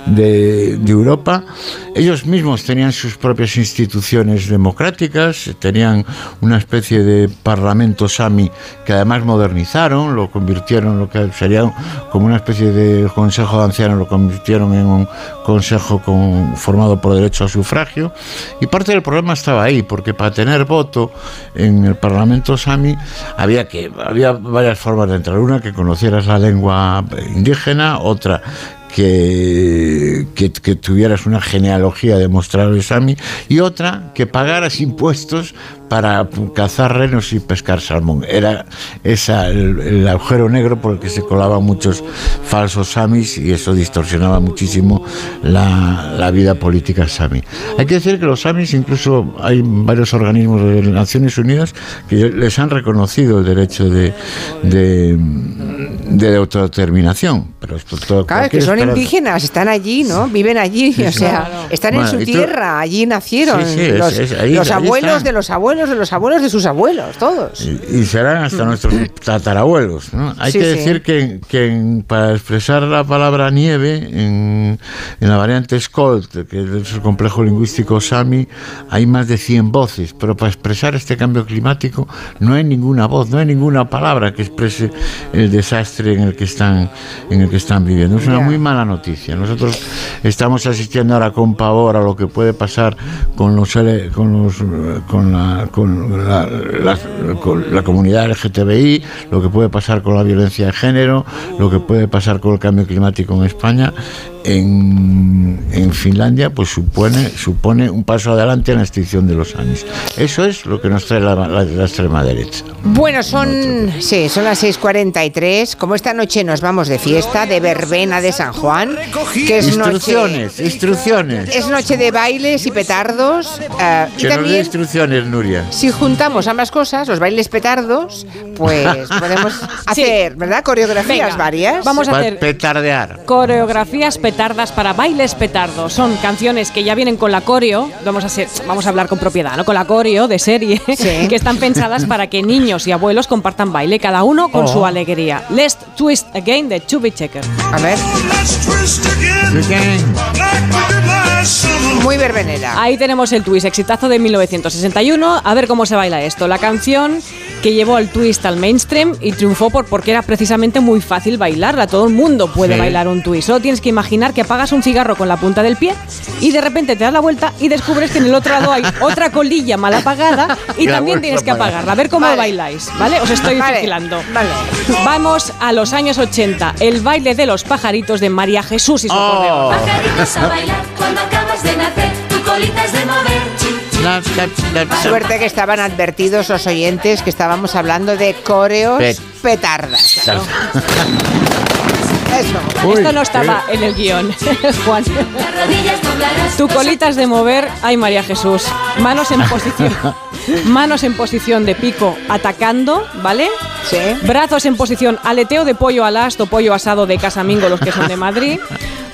de- de Europa, ellos mismos tenían sus propias instituciones democráticas, tenían una especie de parlamento sami que además modernizaron, lo convirtieron en lo que sería como una especie de consejo de ancianos, lo convirtieron en un consejo con- formado por derecho a sufragio. Y parte del problema estaba ahí, porque para tener voto en el Parlamento Sami había que había varias formas de entrar. Una que conocieras la lengua indígena, otra que, que, que tuvieras una genealogía de Sami y otra que pagaras impuestos para cazar renos y pescar salmón. Era esa el, el agujero negro por el que se colaban muchos falsos samis y eso distorsionaba muchísimo la, la vida política sami. Hay que decir que los samis, incluso hay varios organismos de Naciones Unidas que les han reconocido el derecho de, de, de autodeterminación. Pero esto todo Claro, es que son esperanza- indígenas, están allí, ¿no? Viven allí, Sí, o sí. sea, Claro. están en su tú- tierra, allí nacieron. Sí, sí, es- los es- ahí- los ahí abuelos están. de los abuelos de los abuelos de sus abuelos, todos. Y, y serán hasta nuestros tatarabuelos. ¿no? Hay Sí, que sí. decir que, que en- para expresar la palabra nieve en, en la variante Skolt, que es el complejo lingüístico Sami, hay más de 100 voces, pero para expresar este cambio climático no hay ninguna voz, no hay ninguna palabra que exprese el desastre en el que están, en el que están viviendo. Es una Ya. muy mala noticia. Nosotros estamos asistiendo ahora con pavor a lo que puede pasar con los con los con la, con la, con la comunidad LGTBI, lo que puede pasar con la violencia de género, lo que puede pasar con el cambio climático en España en, en Finlandia pues supone, supone un paso adelante en la extinción de los Amis. Eso es lo que nos trae la, la- la extrema derecha. Bueno, son, sí, son las 6.43. Como esta noche nos vamos de fiesta, de verbena de San Juan, que es noche, Instrucciones, instrucciones. es noche de bailes y petardos. eh, y Que nos también, instrucciones, Nuria. si juntamos ambas cosas, los bailes petardos, pues podemos [laughs] hacer, ¿verdad? Coreografías Venga, varias. vamos a hacer petardear. coreografías petardas para bailes petardos. Son canciones que ya vienen con la coreo, vamos a, ser, vamos a hablar con propiedad, ¿no? Con la coreo de serie, [laughs] que están pensadas para que niños y abuelos compartan baile, cada uno con Oh. su alegría. Let's Twist Again de Chubby Checker. A ver. Muy verbenera. Ahí tenemos el twist, exitazo de 1961. A ver cómo se baila esto. La canción que llevó el twist al mainstream y triunfó por, porque era precisamente muy fácil bailarla. Todo el mundo puede Sí. bailar un twist. Solo tienes que imaginar que apagas un cigarro con la punta del pie y de repente te das la vuelta y descubres que en el otro lado hay otra colilla mal apagada y también tienes que apagar. apagarla. A ver cómo Vale. bailáis, ¿vale? Os estoy Vale, vigilando. Vamos a los años 80. El baile de los pajaritos de María Jesús y su Oh. Pajaritos a bailar cuando acabas de nacer, tu colita es de mover. Suerte que estaban advertidos los oyentes que estábamos hablando de coreos Pet- petardas. Eso. Esto no estaba en el guion, [laughs] Juan. Tu colitas de mover, ay María Jesús. Manos en posición. [laughs] Manos en posición de pico atacando, ¿vale? Sí. Brazos en posición aleteo de pollo al asto, pollo asado de Casamingo, los que son de Madrid.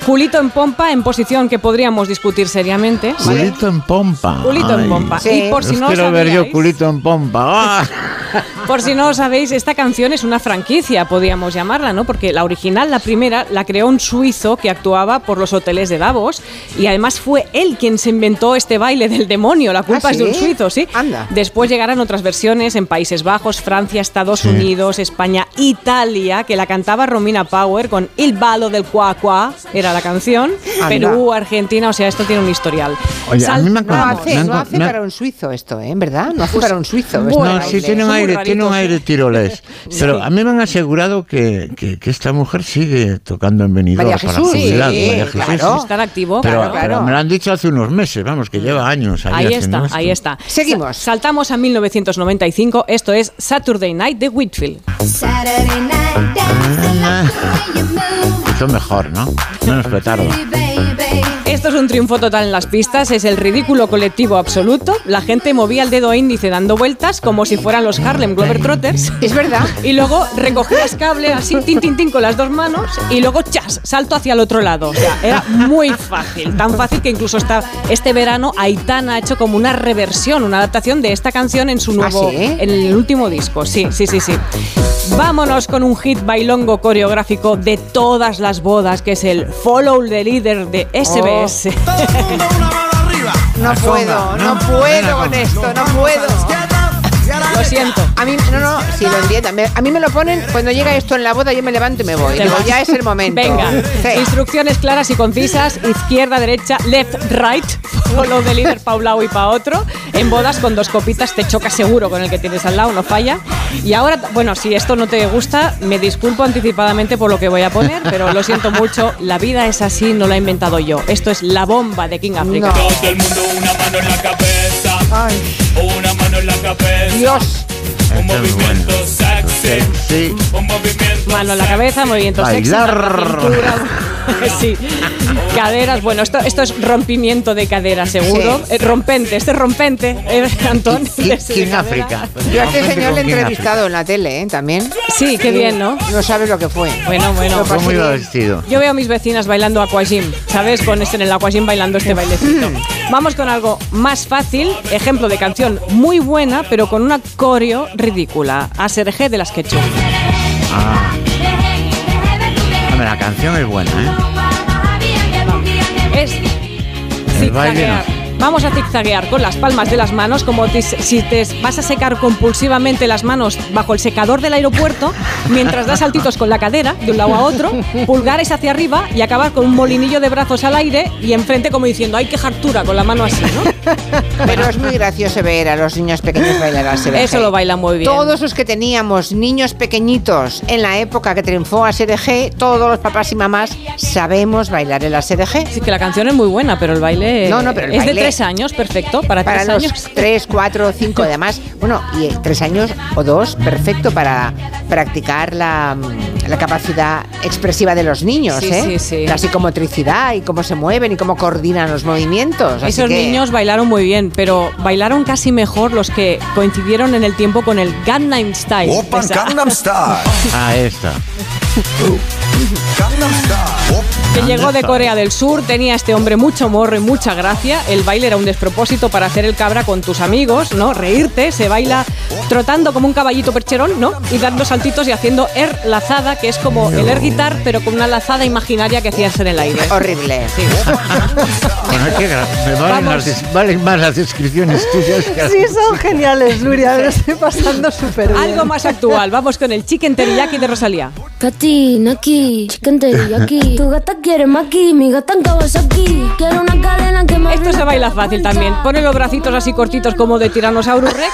Culito en pompa, en posición que podríamos discutir seriamente. ¿vale? Culito en pompa. Culito en pompa. Y por si no quiero ver yo culito en pompa. [laughs] ¡Ah! Por si no lo sabéis, esta canción es una franquicia, podríamos llamarla, ¿no? Porque la original, la primera, la creó un suizo que actuaba por los hoteles de Davos y además fue él quien se inventó este baile del demonio. La culpa ¿Ah, es de un sí? suizo, sí. Después llegaron otras versiones en Países Bajos, Francia, Estados Sí. Unidos, España, Italia, que la cantaba Romina Power con Il Balo del Cuá era la canción. Anda. Perú, Argentina, o sea, esto tiene un historial. Oye, a mí me No hace, me han no hace me han- para un suizo esto, ¿eh? ¿Verdad? No hace Pues, para un suizo. este No, sí, tiene un aire, tiene un raritos, aire ¿eh? tirolés. [laughs] Pero a mí me han asegurado que, que- que esta mujer sigue tocando en Benidorm María para jubilar, sí, María Jesús, claro. sí. Está en activo. Pero, claro, pero claro. me lo han dicho hace unos meses, vamos, que lleva años ahí, Ahí haciendo está, esto. ahí está. Seguimos. Sa- saltamos a 1995. Esto es Saturday Night de Whitfield. Esto es mejor, ¿no? Menos petardo. Esto es un triunfo total en las pistas, es el ridículo colectivo absoluto. La gente movía el dedo índice dando vueltas como si fueran los Harlem Globetrotters. Es verdad. [laughs] Y luego recogías cable así, tin, tin, tin, con las dos manos y luego chas, salto hacia el otro lado. O sea, era muy fácil. Tan fácil que incluso está, este verano Aitana ha hecho como una reversión, una adaptación de esta canción en su nuevo, ¿sí? en el último disco. Sí, sí, sí, sí. Vámonos con un hit bailongo coreográfico de todas las bodas, que es el Follow the Leader de SBS. No puedo, no puedo con esto, no puedo. Lo siento. A mí, no, no, sí lo entiendo. Me- a mí me lo ponen cuando llega esto en la boda, yo me levanto y me voy. Digo, ya es el momento. Venga, Sí. instrucciones claras y concisas, izquierda, derecha, left, right, [laughs] follow the líder pa' un lado y pa' otro. En bodas con dos copitas te choca seguro con el que tienes al lado, no falla. Y ahora, bueno, si esto no te gusta, me disculpo anticipadamente por lo que voy a poner, pero lo siento mucho, la vida es así, no la he inventado yo. Esto es la bomba de King Africa. Todo el mundo una mano en la cabeza. Una mano en la cabeza. Dios. Un movimiento sexy. Sí. Un movimiento Mano en la cabeza, movimiento sexy, Bailar. [laughs] sí. Caderas, bueno, esto, esto es rompimiento de cadera, seguro. Sí. Eh, rompente, este es rompente, eh, Antón. [laughs] Cadera. África. Yo a este señor le he entrevistado en la tele, ¿eh? También. Sí, qué bien, ¿no? No sabes lo que fue. Bueno, bueno. Lo pasé ¿Cómo iba bien. vestido? Yo veo a mis vecinas bailando aquagym, ¿sabes? Con este en el aquagym bailando este bailecito. [laughs] Vamos con algo más fácil, ejemplo de canción muy buena, pero con una coreo ridícula. A Sergé de las Quechua. Ah. La canción es buena, ¿eh? Es El baile no. Vamos a zigzaguear con las palmas de las manos, como ti- si te vas a secar compulsivamente las manos bajo el secador del aeropuerto, mientras das saltitos con la cadera de un lado a otro, pulgares hacia arriba y acabar con un molinillo de brazos al aire y enfrente como diciendo, ¡ay, qué hartura! con la mano así, ¿no? Pero es muy gracioso ver a los niños pequeños bailar al SDG. Eso lo bailan muy bien. Todos los que teníamos niños pequeñitos en la época que triunfó a SDG, todos los papás y mamás sabemos bailar el SDG. Sí, que la canción es muy buena, pero el baile No, no, pero el es de baile- tres años, perfecto, para, Para tres los años. 3, 4, 5 además. Bueno, y eh, tres años o dos, perfecto para practicar la, mm, la capacidad expresiva de los niños, Sí, ¿eh? sí, sí. La psicomotricidad y cómo se mueven y cómo coordinan los movimientos. así Esos que- niños bailaron muy bien, pero bailaron casi mejor los que coincidieron en el tiempo con el Gangnam Style. Open Gangnam Style. [laughs] Ah, esta. Que llegó de Corea del Sur, tenía este hombre mucho morro y mucha gracia. El baile era un despropósito para hacer el cabra con tus amigos, ¿no? Reírte, se baila trotando como un caballito percherón, ¿no? Y dando saltitos y haciendo air lazada, que es como el air guitar, pero con una lazada imaginaria que hacías en el aire. Horrible. Sí. Bueno, qué me valen, las más las descripciones tuyas que Sí, son geniales, Nuria, me estoy pasando súper bien. Algo más actual, vamos con el chicken teriyaki de Rosalía. Katy, Naki, chicken teriyaki. Tu gata quiere maki, mi gata en Kawasaki. Quiero una cadena que me Esto se baila fácil también. Pone los bracitos así cortitos como de Tyrannosaurus Rex,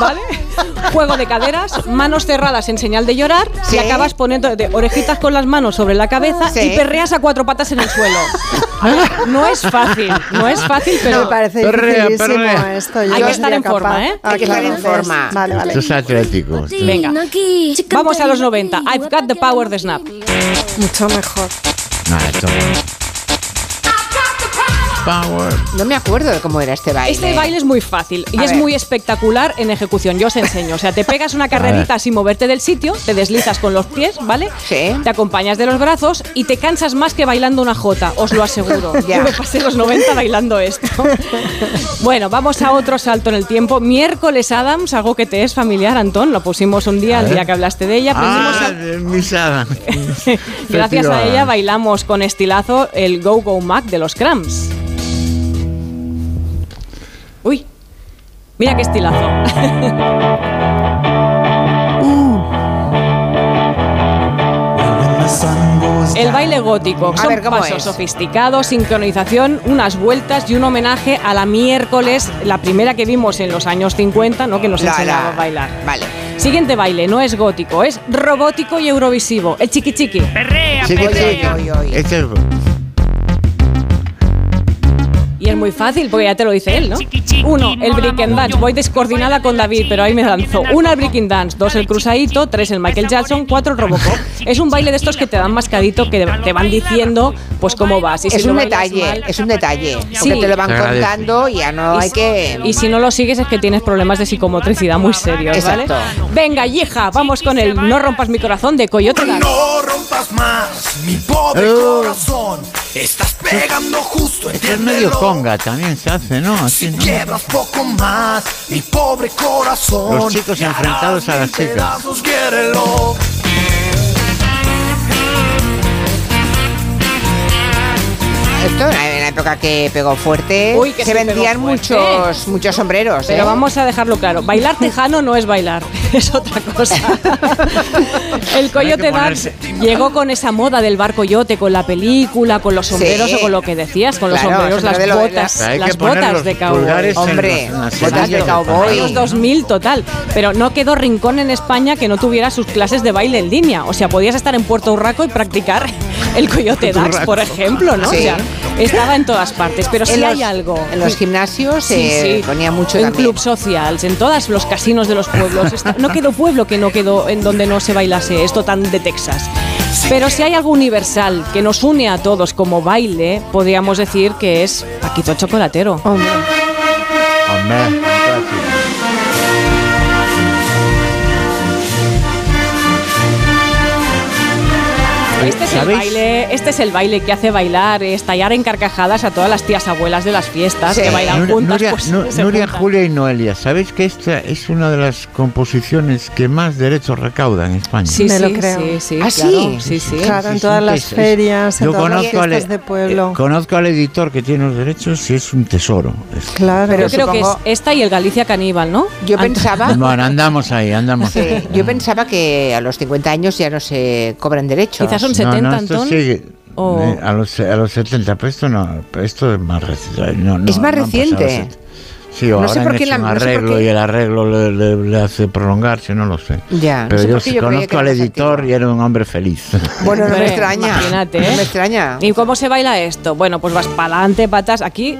¿vale? [laughs] Juego de caderas, manos cerradas en señal de llorar Sí. y acabas poniendo de orejitas con las manos sobre la cabeza Sí. y perreas a cuatro patas en el suelo. [laughs] No es fácil, no es fácil, pero me parece Perrea, perrea. esto. yo Hay no que estar en forma, capaz. ¿eh? Ah, Hay que estar en forma. Vale, vale. Esto es atlético. venga. Vamos a los teriyaki. 90. I've got the power de Snap. Mucho mejor. No, esto Power. No me acuerdo de cómo era este baile. Este baile es muy fácil y A es ver. muy espectacular en ejecución. Yo os enseño. O sea, te [laughs] pegas una carrerita sin moverte del sitio, te deslizas con los pies, ¿vale? Sí. Te acompañas de los brazos y te cansas más que bailando una jota, os lo aseguro. [laughs] Ya. Yo me pasé los 90 bailando esto. [laughs] bueno, vamos a otro salto en el tiempo. Miércoles Adams, algo que te es familiar, Antón. Lo pusimos un día, el día que hablaste de ella. Ah, a- de Misa. Gracias a ella bailamos con estilazo el Go Go Mac de los Cramps. Uy, mira qué estilazo. [laughs] El baile gótico, A son ver, ¿cómo pasos es? sofisticados, sincronización, unas vueltas y un homenaje a la miércoles, la primera que vimos en los años 50, ¿no? que nos La, enseñaba la. a bailar. Vale. Siguiente baile, no es gótico, es robótico y eurovisivo, el chiqui chiqui. Oye, oye. Este es muy fácil, porque ya te lo dice él, ¿no? Uno, el break and dance. Voy descoordinada con David, pero ahí me lanzó. Una, el breaking dance. Dos, el cruzadito. Tres, el Michael Jackson. Cuatro, el Robocop. Es un baile de estos que te dan mascadito, que te van diciendo, pues, cómo vas. Y si es un detalle, mal- es un detalle. Sí. Porque te lo van contando y ya no y hay si- que. Y si no lo sigues es que tienes problemas de psicomotricidad muy serios, ¿vale? Exacto. Venga, hija, vamos con el No rompas mi corazón de Coyote Dance. No rompas más mi pobre Oh. corazón. Estás pegando justo, Esto es medio conga, también se hace, ¿no? Así, ¿no? Quiebras poco más mi pobre corazón. Los chicos enfrentados a las chicas. Esto en época que pegó fuerte Uy, que se vendían fuerte. muchos, muchos sombreros. Pero ¿eh? vamos a dejarlo claro. Bailar tejano no es bailar, [laughs] es otra cosa. [laughs] El Coyote Dance llegó con esa moda del bar Coyote, con la película, con los sombreros Sí. o con lo que decías, con los sombreros, las de lo- botas, que las botas los de cowboy. Hombre, las botas de cowboy. Años 2000 total, pero no quedó rincón en España que no tuviera sus clases de baile en línea. O sea, podías estar en Puerto Urraco y practicar el Coyote [laughs] Dance, Urraco. por ejemplo, ¿no? Sí. O sea, estaba en todas partes, pero En sí los- hay algo. En los gimnasios se ponía mucho en también. club socials, en todos los casinos de los pueblos. Está- no quedó pueblo que no quedó en donde no se bailase esto tan de Texas. Pero si hay algo universal que nos une a todos como baile, podríamos decir que es Paquito Chocolatero. Hombre. Hombre, Este es, el baile, este es el baile que hace bailar, estallar en carcajadas a todas las tías abuelas de las fiestas que bailan Nuria, juntas. Nuria- pues, Nuria. Julia y Noelia, ¿sabéis que esta es una de las composiciones que más derechos recauda en España? Sí, Me sí, lo creo. sí, sí, ¿Ah, claro, sí? sí, sí. Claro, en todas las ferias, en Yo todas las conozco al, fiestas de pueblo. eh, conozco al editor que tiene los derechos y es un tesoro. Es- Claro. Pero creo que es esta y el Galicia Caníbal, ¿no? Yo pensaba, Bueno, andamos ahí, andamos sí, ahí. yo pensaba que a los 50 años ya no se cobran derechos. Quizás son No, 70, no, esto Antón. sigue, o- eh, a, los, a los 70, pero esto no, esto es más reciente. No, no, Es más no reciente. los 70. Sí, o No sé por qué la- un no sé por arreglo qué. y el arreglo le, le- le hace prolongarse, no lo sé. Ya, no Pero sé yo, yo conozco al editor y era un hombre feliz. Bueno, no me extraña. imagínate, No ¿eh? me extraña. ¿Y cómo se baila esto? Bueno, pues vas para adelante, atrás. Aquí,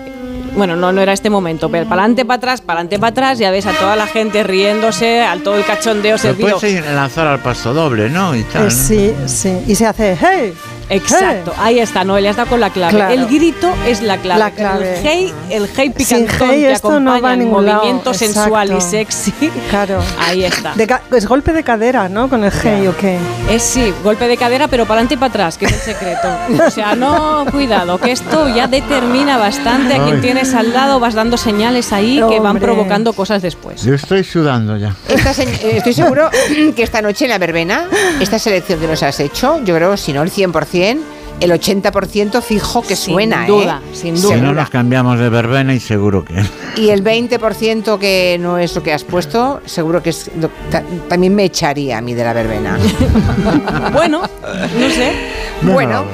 bueno, no, no era este momento, pero para adelante, para atrás, para adelante, para atrás. Ya ves a toda la gente riéndose, al todo el cachondeo Se servido. puede lanzar al paso doble, ¿no? Y tal, Eh, ¿no? sí, sí. Y se hace, hey. Exacto, ahí está, Noelia está con la clave. Claro. El grito es la clave. La clave. El hey, el hey Sin picantón hey que esto no va acompaña a el lado, movimiento sensual y sexy. Claro. Ahí está. De es golpe de cadera, ¿no? Con el hey, ¿o qué? Es sí, golpe de cadera, pero para adelante y para atrás, que es el secreto. O sea, no, cuidado, que esto ya determina bastante a quien tienes al lado, vas dando señales ahí que van provocando cosas después. Yo estoy sudando ya. Eh, estoy seguro que esta noche en la verbena, esta selección que nos has hecho, yo creo, si no el 100%, el 80% fijo que Sin suena, duda, ¿eh? sin Si duda. no nos cambiamos de verbena y seguro que... Y el 20% que no es lo que has puesto, seguro que es lo- ta- también me echaría a mí de la verbena. [laughs] Bueno, no sé. bueno,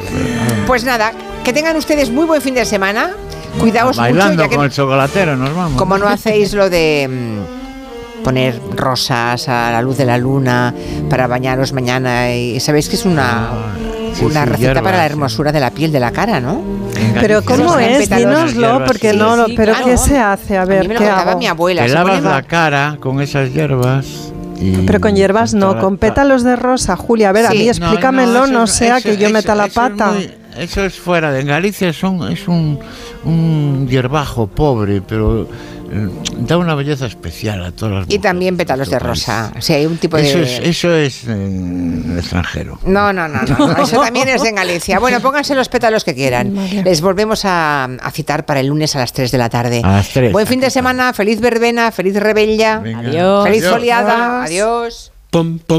pues nada, que tengan ustedes muy buen fin de semana. Cuidaos Bailando mucho, ya que con el chocolatero nos vamos. como no hacéis lo de mm, poner rosas a la luz de la luna para bañaros mañana y sabéis que es una Sí, una sí, receta hierbas, para la sí. hermosura de la piel de la cara, ¿no? Pero ¿cómo es? Dínoslo, porque sí, no lo... sí, pero claro. ¿qué se hace? A A ver, mí me lo ¿qué contaba hago? mi abuela. Te lavas la cara con esas hierbas. Pero con hierbas no, con pétalos de rosa, Julia. A ver, a mí No, explícamelo, no, eso- sea eso- que yo eso- meta la eso es pata. muy- eso es fuera de en Galicia, son, es un, un hierbajo pobre, pero da una belleza especial a todas las Y mujeres también pétalos de rosa. Si hay un tipo Eso de. es, eso es en el extranjero. No, no, no, no, no, Eso también es de Galicia. Bueno, [laughs] pónganse los pétalos que quieran. Les volvemos a, a citar para el lunes a las 3 de la tarde. A las tres, Buen fin de semana, feliz verbena, feliz rebella, Venga. Adiós. feliz Adiós. foliada. Adiós. Pom, pom.